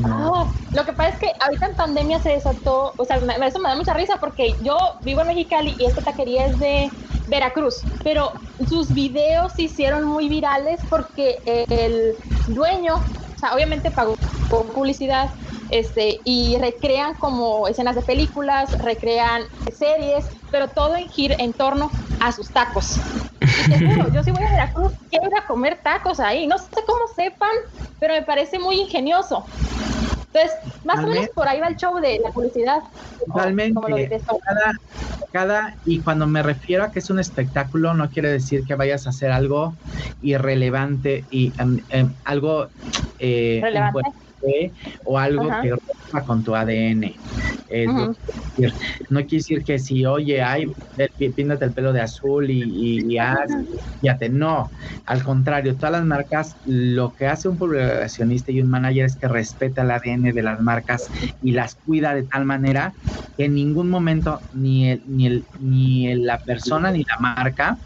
S3: Ah, lo que pasa es que ahorita en pandemia se desató, o sea, eso me da mucha risa porque yo vivo en Mexicali y esta taquería es de Veracruz, pero sus videos se hicieron muy virales porque el dueño, o sea, obviamente pagó publicidad, este, y recrean como escenas de películas, recrean series, pero todo en gir en torno a sus tacos. Y yo sí voy a Veracruz, quiero ir a comer tacos ahí. No sé cómo sepan, pero me parece muy ingenioso. Entonces, más o menos por ahí va el show de la publicidad.
S5: Totalmente. Cada, cada, y cuando me refiero a que es un espectáculo, no quiere decir que vayas a hacer algo irrelevante y em, algo eh, ¿Relevante? O algo que rompa con tu ADN. no quiere decir que si, oye, ay, píntate el pelo de azul y, y, fíjate, no, al contrario, todas las marcas, lo que hace un publicacionista y un manager es que respeta el ADN de las marcas y las cuida de tal manera que en ningún momento ni, el, ni, el, ni la persona ni la marca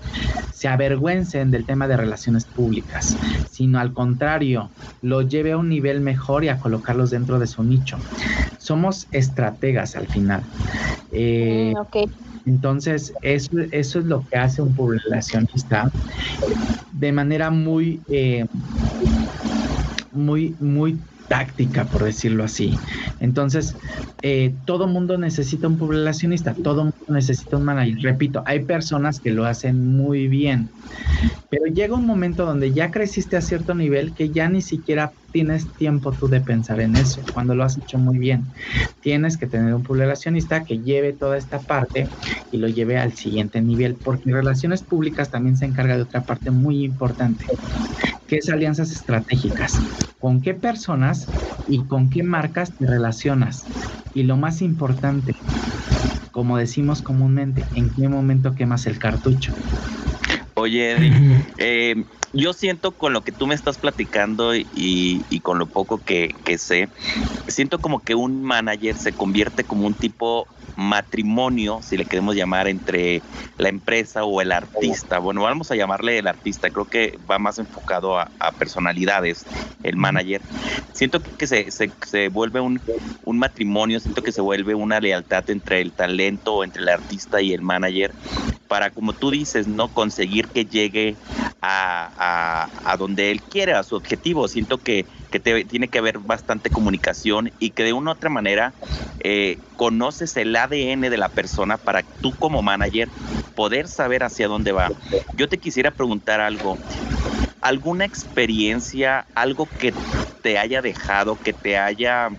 S5: se avergüencen del tema de relaciones públicas, sino al contrario, lo lleve a un nivel mejor y a colocarlos dentro de su nicho. Somos estrategas al final. Eh, mm, entonces, eso, eso es lo que hace un publicacionista de manera muy, eh, muy, muy táctica, por decirlo así. Entonces, eh, todo mundo necesita un publicacionista, todo mundo necesita un manager. Repito, hay personas que lo hacen muy bien, pero llega un momento donde ya creciste a cierto nivel que ya ni siquiera tienes tiempo tú de pensar en eso, cuando lo has hecho muy bien. Tienes que tener un publicacionista que lleve toda esta parte y lo lleve al siguiente nivel, porque relaciones públicas también se encarga de otra parte muy importante, que es alianzas estratégicas. ¿Con qué personas y con qué marcas te relacionas? Y lo más importante, como decimos comúnmente, ¿en qué momento quemas el cartucho?
S2: Oye, eh, yo siento con lo que tú me estás platicando y, con lo poco que, que, sé, siento como que un manager se convierte como un tipo matrimonio, si le queremos llamar, entre la empresa o el artista. Bueno, vamos a llamarle el artista, creo que va más enfocado a, personalidades, el manager. Siento que se, se, vuelve un, un, matrimonio, siento que se vuelve una lealtad entre el talento, entre el artista y el manager, para, como tú dices, no conseguir que llegue a, a, donde él quiere, a su objetivo. Siento que, que tiene que haber bastante comunicación y que de una u otra manera eh, conoces el ADN de la persona para tú como manager poder saber hacia dónde va. Yo te quisiera preguntar algo. ¿Alguna experiencia, algo que te haya dejado, que te haya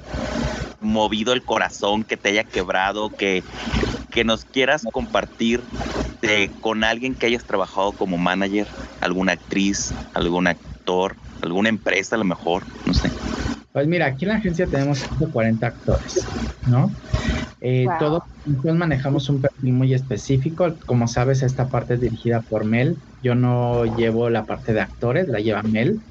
S2: movido el corazón, que te haya quebrado, que, que nos quieras compartir con alguien que hayas trabajado como manager, alguna actriz, algún actor, alguna empresa a lo mejor, no sé.
S5: Pues mira, aquí en la agencia tenemos 140 actores, ¿no? Eh, Todos manejamos un perfil muy específico. Como sabes, esta parte es dirigida por Mel. Yo no llevo la parte de actores, la lleva Mel.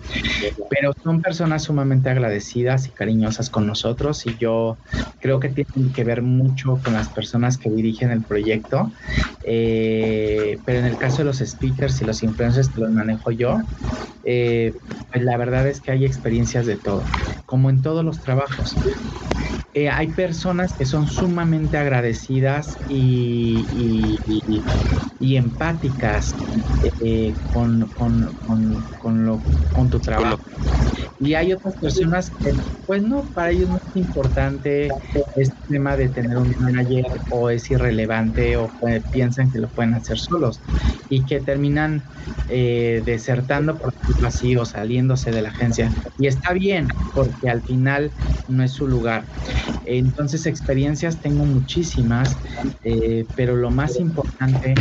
S5: Pero son personas sumamente agradecidas y cariñosas con nosotros. Y yo creo que tienen que ver mucho con las personas que dirigen el proyecto. Eh, pero en el caso de los speakers y los influencers que los manejo yo, eh, pues la verdad es que hay experiencias de todo, como en todos los trabajos. Eh, hay personas que son sumamente agradecidas y, y, empáticas eh, con, con, con, lo, con tu trabajo. Y hay otras personas que, pues no, para ellos no importante este tema de tener un manager o es irrelevante o piensan que lo pueden hacer solos y que terminan eh, desertando por así o saliéndose de la agencia. Y está bien, porque al final no es su lugar. Entonces, experiencias tengo muchísimas, eh, pero lo más importante,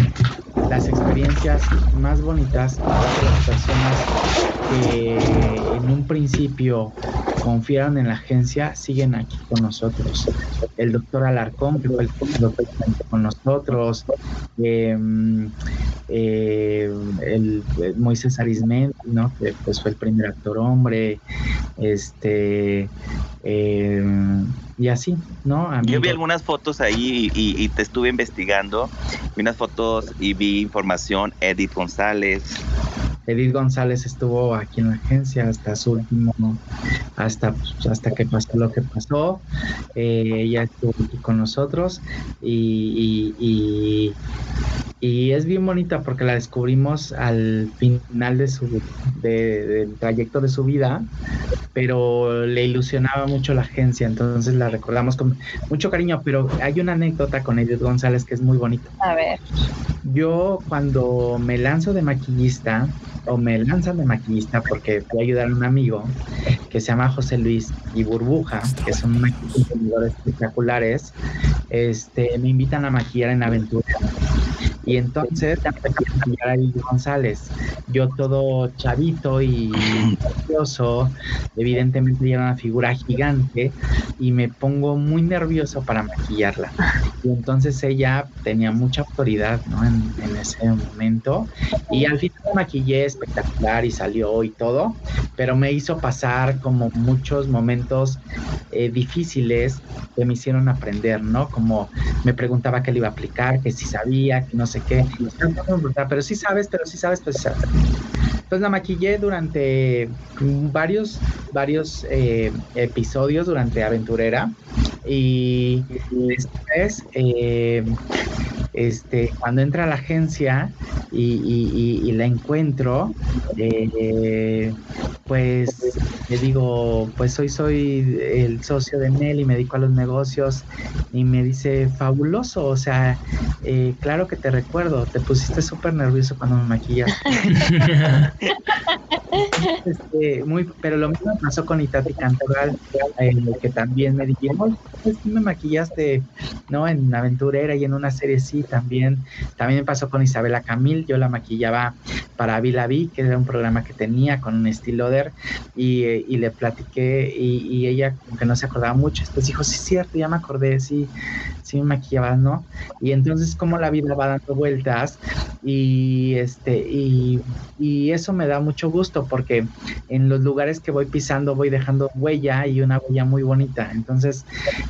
S5: las experiencias más bonitas las personas que en un principio confiaron en la agencia siguen aquí con nosotros. El doctor Alarcón, que fue el doctor con nosotros, em, eh, el, Moisés Arismendi, ¿no? que pues fue el primer actor hombre, este em, y así, ¿no?
S2: Yo vi algunas fotos ahí y, y, te estuve investigando, vi unas fotos y vi información, Edith González,
S5: Edith González estuvo aquí en la agencia hasta su último, hasta, pues, hasta que pasó lo que pasó. Eh, ella estuvo aquí con nosotros y, y, es bien bonita porque la descubrimos al final de su del trayecto de su vida, pero le ilusionaba mucho la agencia, entonces la recordamos con mucho cariño. Pero hay una anécdota con Edith González que es muy bonita.
S3: A ver.
S5: Yo cuando me lanzo de maquillista, o me lanzan de maquillista porque voy a ayudar a un amigo que se llama José Luis y Burbuja, que son maquilladores espectaculares, este, me invitan a maquillar en Aventura. Y entonces González. Yo todo chavito y nervioso, evidentemente era una figura gigante y me pongo muy nervioso para maquillarla. Y entonces ella tenía mucha autoridad ¿no? en, en ese momento y al final maquillé espectacular y salió y todo, pero me hizo pasar como muchos momentos eh, difíciles que me hicieron aprender, ¿no? Como me preguntaba qué le iba a aplicar, que si sabía, que no qué, pero sí sabes, pero sí sabes, pues sí. Entonces la maquillé durante varios, varios eh, episodios durante Aventurera y después eh, este, cuando entra a la agencia y, la encuentro, eh, pues le digo, pues hoy soy el socio de Nel y me dedico a los negocios y me dice, fabuloso, o sea, eh, claro que te recuerdo, te pusiste súper nervioso cuando me maquillas. este, muy, pero lo mismo pasó con Itati Cantoral, eh, que también me dijeron, pues me maquillaste, ¿no? En Aventurera y en una serie sí también. También pasó con Isabela Camil, yo la maquillaba para Vila Vi, que era un programa que tenía con un estiloder, y, eh, y le platiqué, y, ella como que no se acordaba mucho, después dijo, sí, cierto, ya me acordé, sí, sí me maquillaba, ¿no? Y entonces como la vida va dando vueltas, y este, y, y eso me da mucho gusto, porque en los lugares que voy pisando voy dejando huella y una huella muy bonita. Entonces,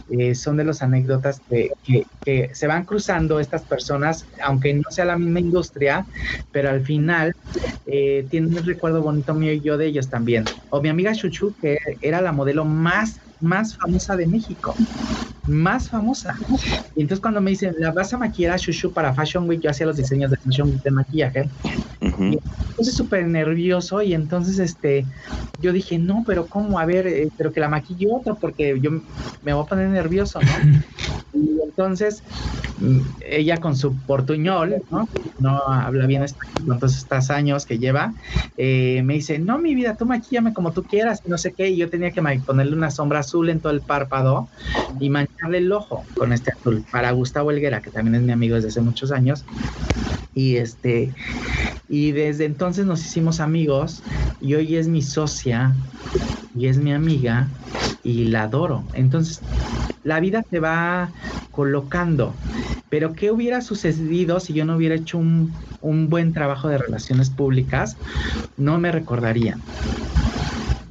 S5: eh, son de las anécdotas que, que, se van cruzando estas personas, aunque no sea la misma industria, pero al final eh, tienen un recuerdo bonito mío y yo de ellos también. O mi amiga Chuchu, que era la modelo más más famosa de México. Más famosa. Y entonces cuando me dicen, ¿la vas a maquillar a Shushu para Fashion Week? Yo hacía los diseños de Fashion Week de maquillaje. Y entonces súper nervioso y entonces este, yo dije, no, pero ¿cómo? A ver, eh, pero que la maquille otro porque yo me voy a poner nervioso, ¿no? y entonces mm, ella con su portuñol, ¿no? No habla bien español todos estos años que lleva, eh, me dice, no, mi vida, tú maquillame como tú quieras, no sé qué, y yo tenía que ponerle una sombra azul en todo el párpado y mancharle el ojo con este azul para Gustavo Helguera, que también es mi amigo desde hace muchos años. Y este, y desde entonces nos hicimos amigos y hoy es mi socia y es mi amiga y la adoro. Entonces, la vida te va colocando. Pero ¿qué hubiera sucedido si yo no hubiera hecho un, un buen trabajo de relaciones públicas? No me recordarían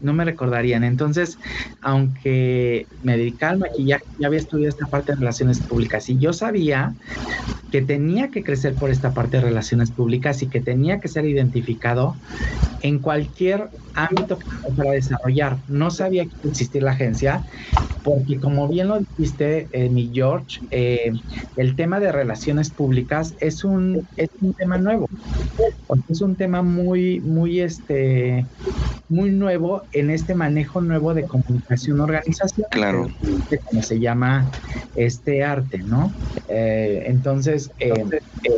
S5: no me recordarían. Entonces, aunque me dedicaba al maquillaje, ya había estudiado esta parte de relaciones públicas y yo sabía que tenía que crecer por esta parte de relaciones públicas y que tenía que ser identificado en cualquier ámbito para desarrollar. No sabía que existir la agencia, porque como bien lo dijiste, eh, mi George, eh, el tema de relaciones públicas es un, es un tema nuevo. Es un tema muy, muy, este, muy nuevo en este manejo nuevo de comunicación organizacional.
S2: Claro.
S5: Como se llama este arte, ¿no? Eh, entonces, es, es,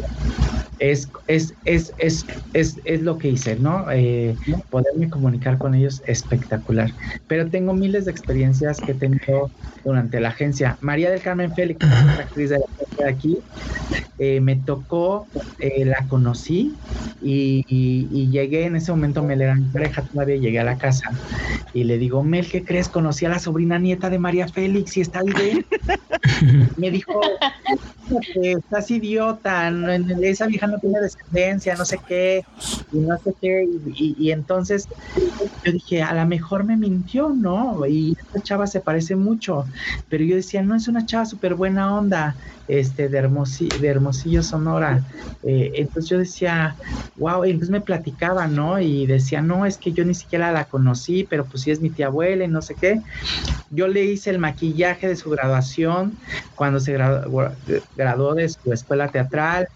S5: es, es, es, es lo que hice, ¿no? Eh, poderme comunicar con ellos espectacular. Pero tengo miles de experiencias que he tenido durante la agencia. María del Carmen Félix, la actriz de, de aquí, eh, me tocó, eh, la conocí y, y, llegué en ese momento, Mel era mi pareja todavía, llegué a la casa y le digo, Mel, ¿qué crees? Conocí a la sobrina nieta de María Félix y está bien. me dijo, estás idiota, esa vieja no tiene descendencia, no sé qué, y no sé qué, y, entonces yo dije, a lo mejor me mintió, ¿no? Y esta chava se parece mucho, pero yo decía, no, es una chava súper buena onda, este, de, Hermosillo, Sonora. Eh, entonces yo decía, wow, y entonces me platicaba, ¿no? Y decía, no, es que yo ni siquiera la conocí, pero pues sí es mi tía abuela y no sé qué. Yo le hice el maquillaje de su graduación cuando se graduó, de su escuela teatral,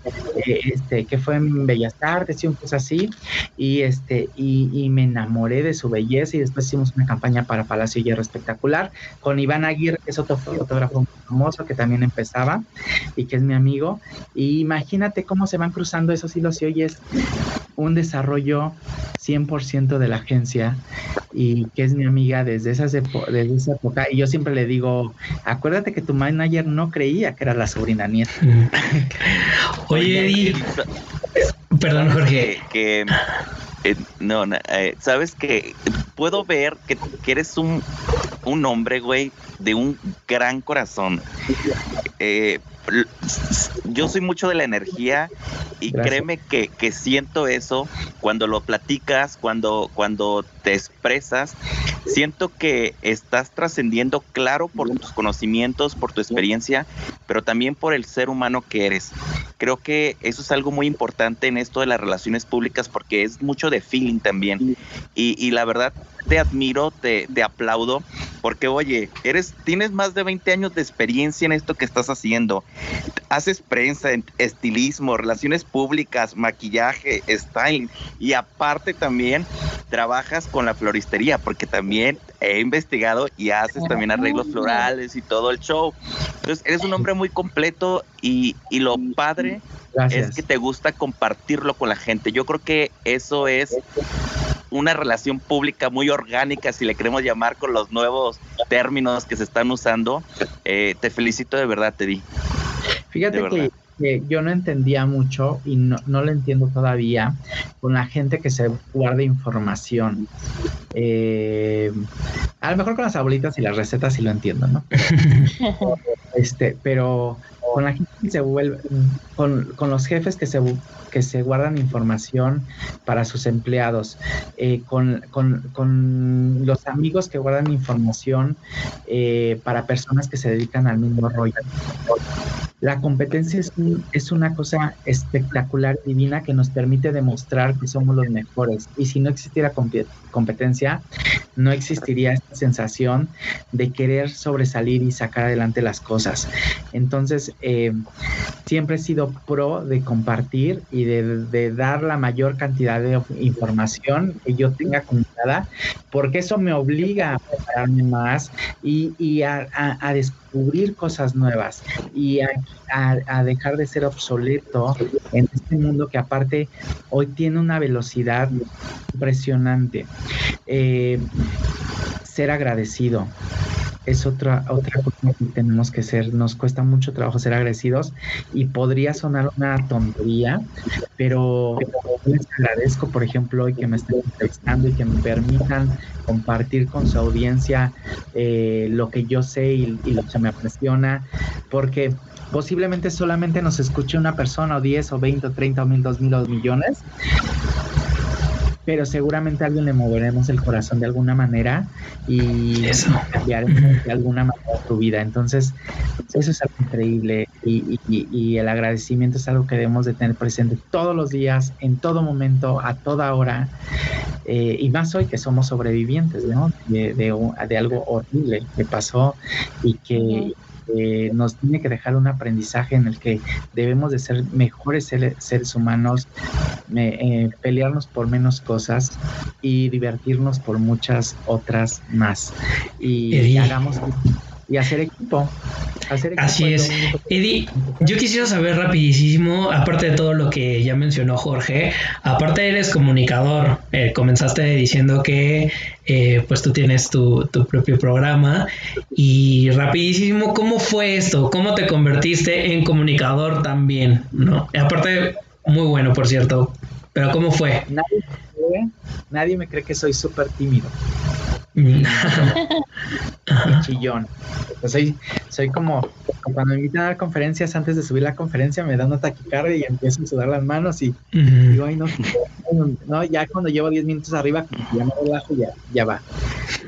S5: eh, este, que fue en Bellas Artes y un así, y, este, y, me enamoré de su belleza y después hicimos una campaña para Palacio Hierro espectacular con Iván Aguirre, que es otro fotógrafo famoso que también empezaba y que es mi amigo. Y imagínate cómo se van cruzando esos hilos y hoy es un desarrollo 100% de la agencia y que es mi amiga desde, esas desde esa época. Y yo siempre le digo, acuérdate que tu manager no creía que era la sobrina nieta.
S4: Oye, Eddie. Perdón, Jorge.
S2: Que, eh, no, eh, sabes que puedo ver que, que eres un, un hombre, güey, de un gran corazón. Eh, yo soy mucho de la energía y créeme que, que, siento eso cuando lo platicas, cuando, cuando te expresas. Siento que estás trascendiendo, claro, por tus conocimientos, por tu experiencia, pero también por el ser humano que eres. Creo que eso es algo muy importante en esto de las relaciones públicas porque es mucho de feeling también. Y, y la verdad, te admiro, te, te, aplaudo, porque oye, eres, tienes más de 20 años de experiencia en esto que estás haciendo. Haces prensa, estilismo, relaciones públicas, maquillaje, styling, y aparte también trabajas con la floristería, porque también he investigado y haces también arreglos florales y todo el show. Entonces, eres un hombre muy completo y, y lo padre es que te gusta compartirlo con la gente. Yo creo que eso es una relación pública muy orgánica, si le queremos llamar con los nuevos términos que se están usando. Eh, te felicito de verdad, Teddy.
S5: Fíjate que, yo no entendía mucho y no, no, lo entiendo todavía con la gente que se guarda información. Eh, a lo mejor con las abuelitas y las recetas sí lo entiendo, ¿no? este, pero con la gente que se vuelve, con, con los jefes que se, que se guardan información para sus empleados, eh, con, con, con, los amigos que guardan información eh, para personas que se dedican al mismo rollo. La competencia es, es, una cosa espectacular, divina, que nos permite demostrar que somos los mejores. Y si no existiera competencia, no existiría esta sensación de querer sobresalir y sacar adelante las cosas. Entonces, eh, siempre he sido pro de compartir y de, dar la mayor cantidad de información que yo tenga comunicada, porque eso me obliga a prepararme más y, a, descubrir cosas nuevas y a, dejar de ser obsoleto en este mundo que aparte hoy tiene una velocidad impresionante. Eh, ser agradecido es otra, otra cosa que tenemos que ser. Nos cuesta mucho trabajo ser agradecidos y podría sonar una tontería, pero les agradezco, por ejemplo, hoy que me estén entrevistando y que me permitan compartir con su audiencia eh, lo que yo sé y, y lo que me apasiona, porque posiblemente solamente nos escuche una persona o 10 o 20 o 30 o mil, dos mil o millones, pero seguramente a alguien le moveremos el corazón de alguna manera y
S4: eso.
S5: cambiaremos de alguna manera tu vida. Entonces, eso es algo increíble y, y, el agradecimiento es algo que debemos de tener presente todos los días, en todo momento, a toda hora. Eh, y más hoy que somos sobrevivientes, ¿no? De, de, de, algo horrible que pasó y que, eh, nos tiene que dejar un aprendizaje en el que debemos de ser mejores seres humanos, eh, pelearnos por menos cosas y divertirnos por muchas otras más. Y, hagamos y hacer equipo.
S4: Así es. Eddie, yo quisiera saber rapidísimo, aparte de todo lo que ya mencionó Jorge, aparte eres comunicador, eh, comenzaste diciendo que eh, pues tú tienes tu, tu, propio programa y rapidísimo, ¿cómo fue esto? ¿Cómo te convertiste en comunicador también? ¿No? aparte, muy bueno, por cierto, pero ¿cómo fue?
S5: Nadie me cree, nadie me cree que soy súper tímido. chillón. Pues soy, soy como cuando me invitan a dar conferencias, antes de subir la conferencia, me da una taquicardia y empiezo a sudar las manos y digo, ay, no, no, ya cuando llevo 10 minutos arriba, ya me relajo, ya, ya va.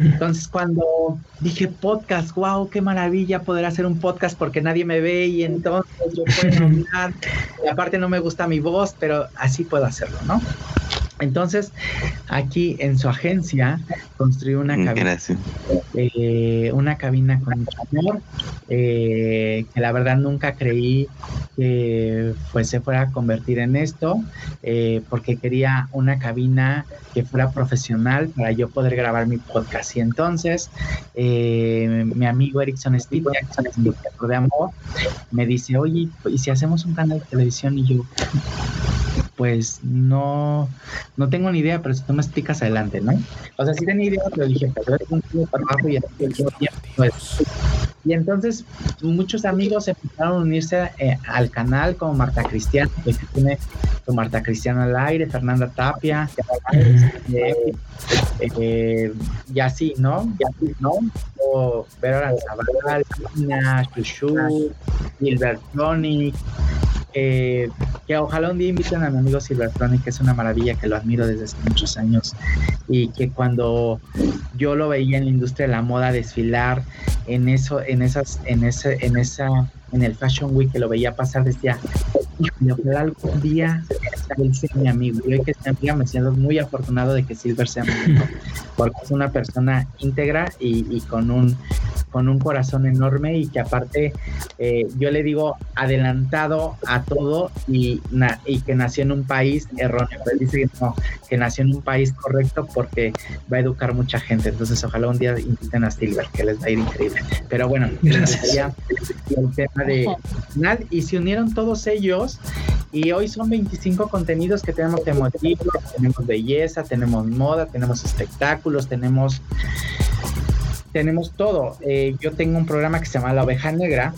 S5: Entonces, cuando dije podcast, wow, qué maravilla poder hacer un podcast porque nadie me ve y entonces yo puedo hablar. Y aparte, no me gusta mi voz, pero así puedo hacerlo, ¿no? Entonces, aquí en su agencia construyó una mm, cabina, eh, una cabina con mucho amor, eh, que la verdad nunca creí que pues, se fuera a convertir en esto, eh, porque quería una cabina que fuera profesional para yo poder grabar mi podcast. Y entonces, mi amigo Erickson Steve, de amor, me dice, oye, ¿y si hacemos un canal de televisión? Y yo, pues no, no tengo ni idea, pero si tú me explicas adelante, ¿no? O sea, sí tenía idea, pero dije, pero es un trabajo y pues, y entonces muchos amigos empezaron a unirse eh, al canal como Marta Cristiana, que tiene con Marta Cristiana al aire, Fernanda Tapia, eh, eh, y así, ¿no? Y así, ¿no? O Vero Aranzabal, Ina, Shushu, Gilbert Tonic, eh, que ojalá un día inviten a mi amigo Silvertronic, que es una maravilla, que lo admiro desde hace muchos años y que cuando yo lo veía en la industria de la moda desfilar en eso, en esas, en ese, en esa, en el Fashion Week que lo veía pasar, decía, ojalá algún día él sea mi amigo. Y hoy que sea amiga me siento muy afortunado de que Silver sea mi amigo, porque es una persona íntegra y, y con un con un corazón enorme y que aparte eh, yo le digo adelantado a todo y, y que nació en un país erróneo. Él dice que no, que nació en un país correcto porque va a educar mucha gente. Entonces ojalá un día inviten a Silver, que les va a ir increíble. Pero bueno, ya el tema de y se unieron todos ellos y hoy son 25 contenidos que tenemos de motivos, tenemos belleza, tenemos moda, tenemos espectáculos, tenemos tenemos todo. Eh, yo tengo un programa que se llama La Oveja Negra,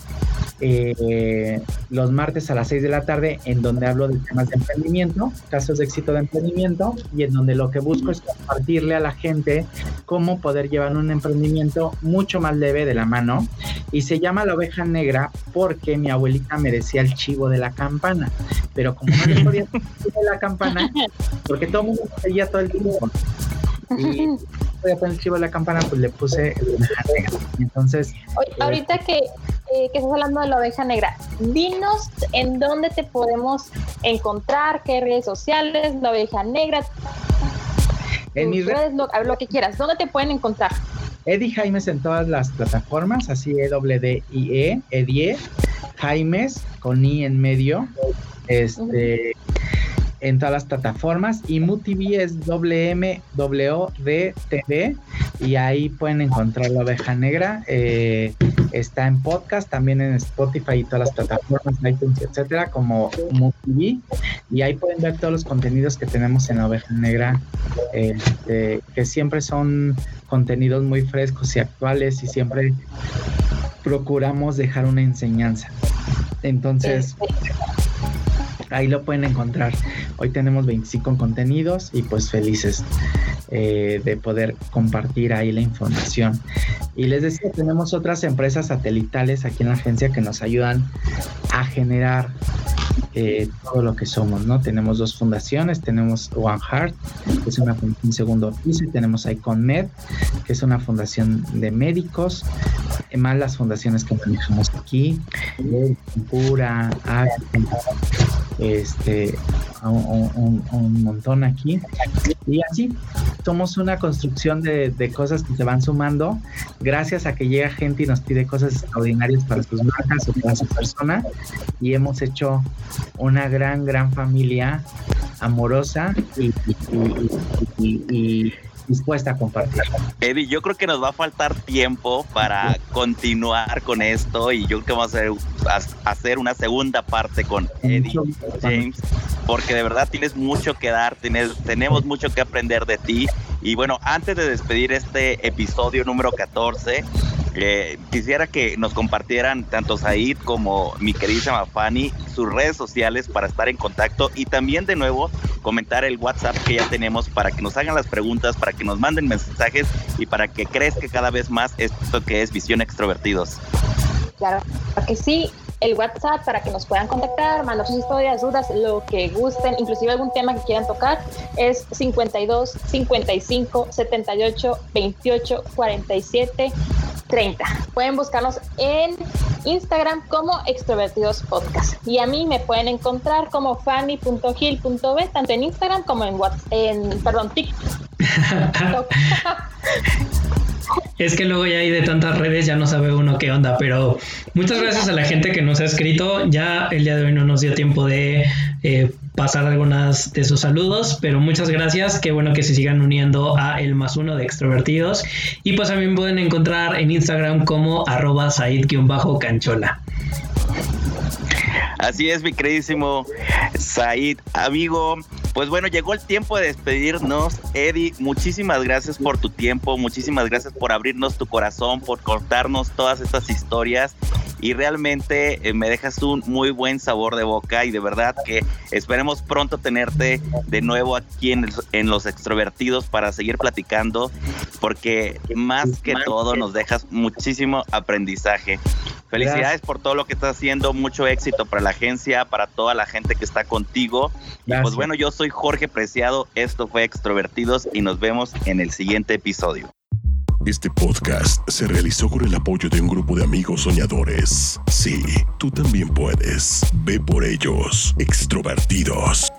S5: eh, los martes a las 6 de la tarde, en donde hablo de temas de emprendimiento, casos de éxito de emprendimiento, y en donde lo que busco es compartirle a la gente cómo poder llevar un emprendimiento mucho más leve de la mano. Y se llama La Oveja Negra porque mi abuelita me decía el chivo de la campana, pero como no le podía decir de la campana, porque todo el mundo seguía todo el tiempo. Y podía poner el chivo la campana, pues le puse el oveja negra. Entonces.
S3: ahorita que, eh, que estás hablando de la oveja negra, dinos en dónde te podemos encontrar, qué redes sociales, la oveja negra. En mis redes, lo, lo que quieras, ¿dónde te pueden encontrar?
S5: Eddie Jaimes en todas las plataformas, así E W D I E, Eddie Jaimes con I en medio. Este, en todas las plataformas y MUTV es WMWDTV y ahí pueden encontrar la oveja negra. Eh, está en podcast, también en Spotify y todas las plataformas, iTunes, etcétera, como MUTV y ahí pueden ver todos los contenidos que tenemos en la oveja negra, este, que siempre son contenidos muy frescos y actuales y siempre procuramos dejar una enseñanza. Entonces, ahí lo pueden encontrar. Hoy tenemos 25 contenidos y pues felices eh, de poder compartir ahí la información. Y les decía, tenemos otras empresas satelitales aquí en la agencia que nos ayudan a generar eh, todo lo que somos, ¿no? Tenemos dos fundaciones, tenemos One Heart, que es una fundación segundo piso, y tenemos IconMed, que es una fundación de médicos, más las fundaciones que manejamos aquí, Pura, este, un, un, montón aquí. Y así somos una construcción de, de, cosas que se van sumando gracias a que llega gente y nos pide cosas extraordinarias para sus marcas o para su persona. Y hemos hecho una gran, gran familia amorosa y, y dispuesta a compartir.
S2: Eddie, yo creo que nos va a faltar tiempo para continuar con esto y yo creo que vamos a hacer, una segunda parte con Eddie James, porque de verdad tienes mucho que dar, tienes, tenemos mucho que aprender de ti. Y bueno, antes de despedir este episodio número 14, eh, quisiera que nos compartieran tanto Said como mi querida Fanny sus redes sociales para estar en contacto y también de nuevo comentar el WhatsApp que ya tenemos para que nos hagan las preguntas, para que nos manden mensajes y para que crezca cada vez más esto que es Visión Extrovertidos.
S3: Claro, que sí el WhatsApp para que nos puedan contactar, mandar sus historias, dudas, lo que gusten, inclusive algún tema que quieran tocar, es 52 55 78 28 47 30. Pueden buscarnos en Instagram como Extrovertidos Podcast. Y a mí me pueden encontrar como fanny.gil.b, tanto en Instagram como en WhatsApp, en, perdón, TikTok.
S4: Es que luego ya hay de tantas redes, ya no sabe uno qué onda, pero muchas gracias a la gente que nos ha escrito. Ya el día de hoy no nos dio tiempo de eh, pasar algunas de sus saludos, pero muchas gracias. Qué bueno que se sigan uniendo a el más uno de extrovertidos. Y pues también pueden encontrar en Instagram como arroba said-canchola.
S2: Así es, mi queridísimo Said, amigo. Pues bueno, llegó el tiempo de despedirnos. Eddie, muchísimas gracias por tu tiempo, muchísimas gracias por abrirnos tu corazón, por contarnos todas estas historias y realmente eh, me dejas un muy buen sabor de boca y de verdad que esperemos pronto tenerte de nuevo aquí en, en los extrovertidos para seguir platicando porque más que todo nos dejas muchísimo aprendizaje. Felicidades por todo lo que estás haciendo, mucho éxito para la agencia, para toda la gente que está contigo. Y pues bueno, yo soy Jorge Preciado, esto fue Extrovertidos y nos vemos en el siguiente episodio.
S1: Este podcast se realizó con el apoyo de un grupo de amigos soñadores. Sí, tú también puedes. Ve por ellos, extrovertidos.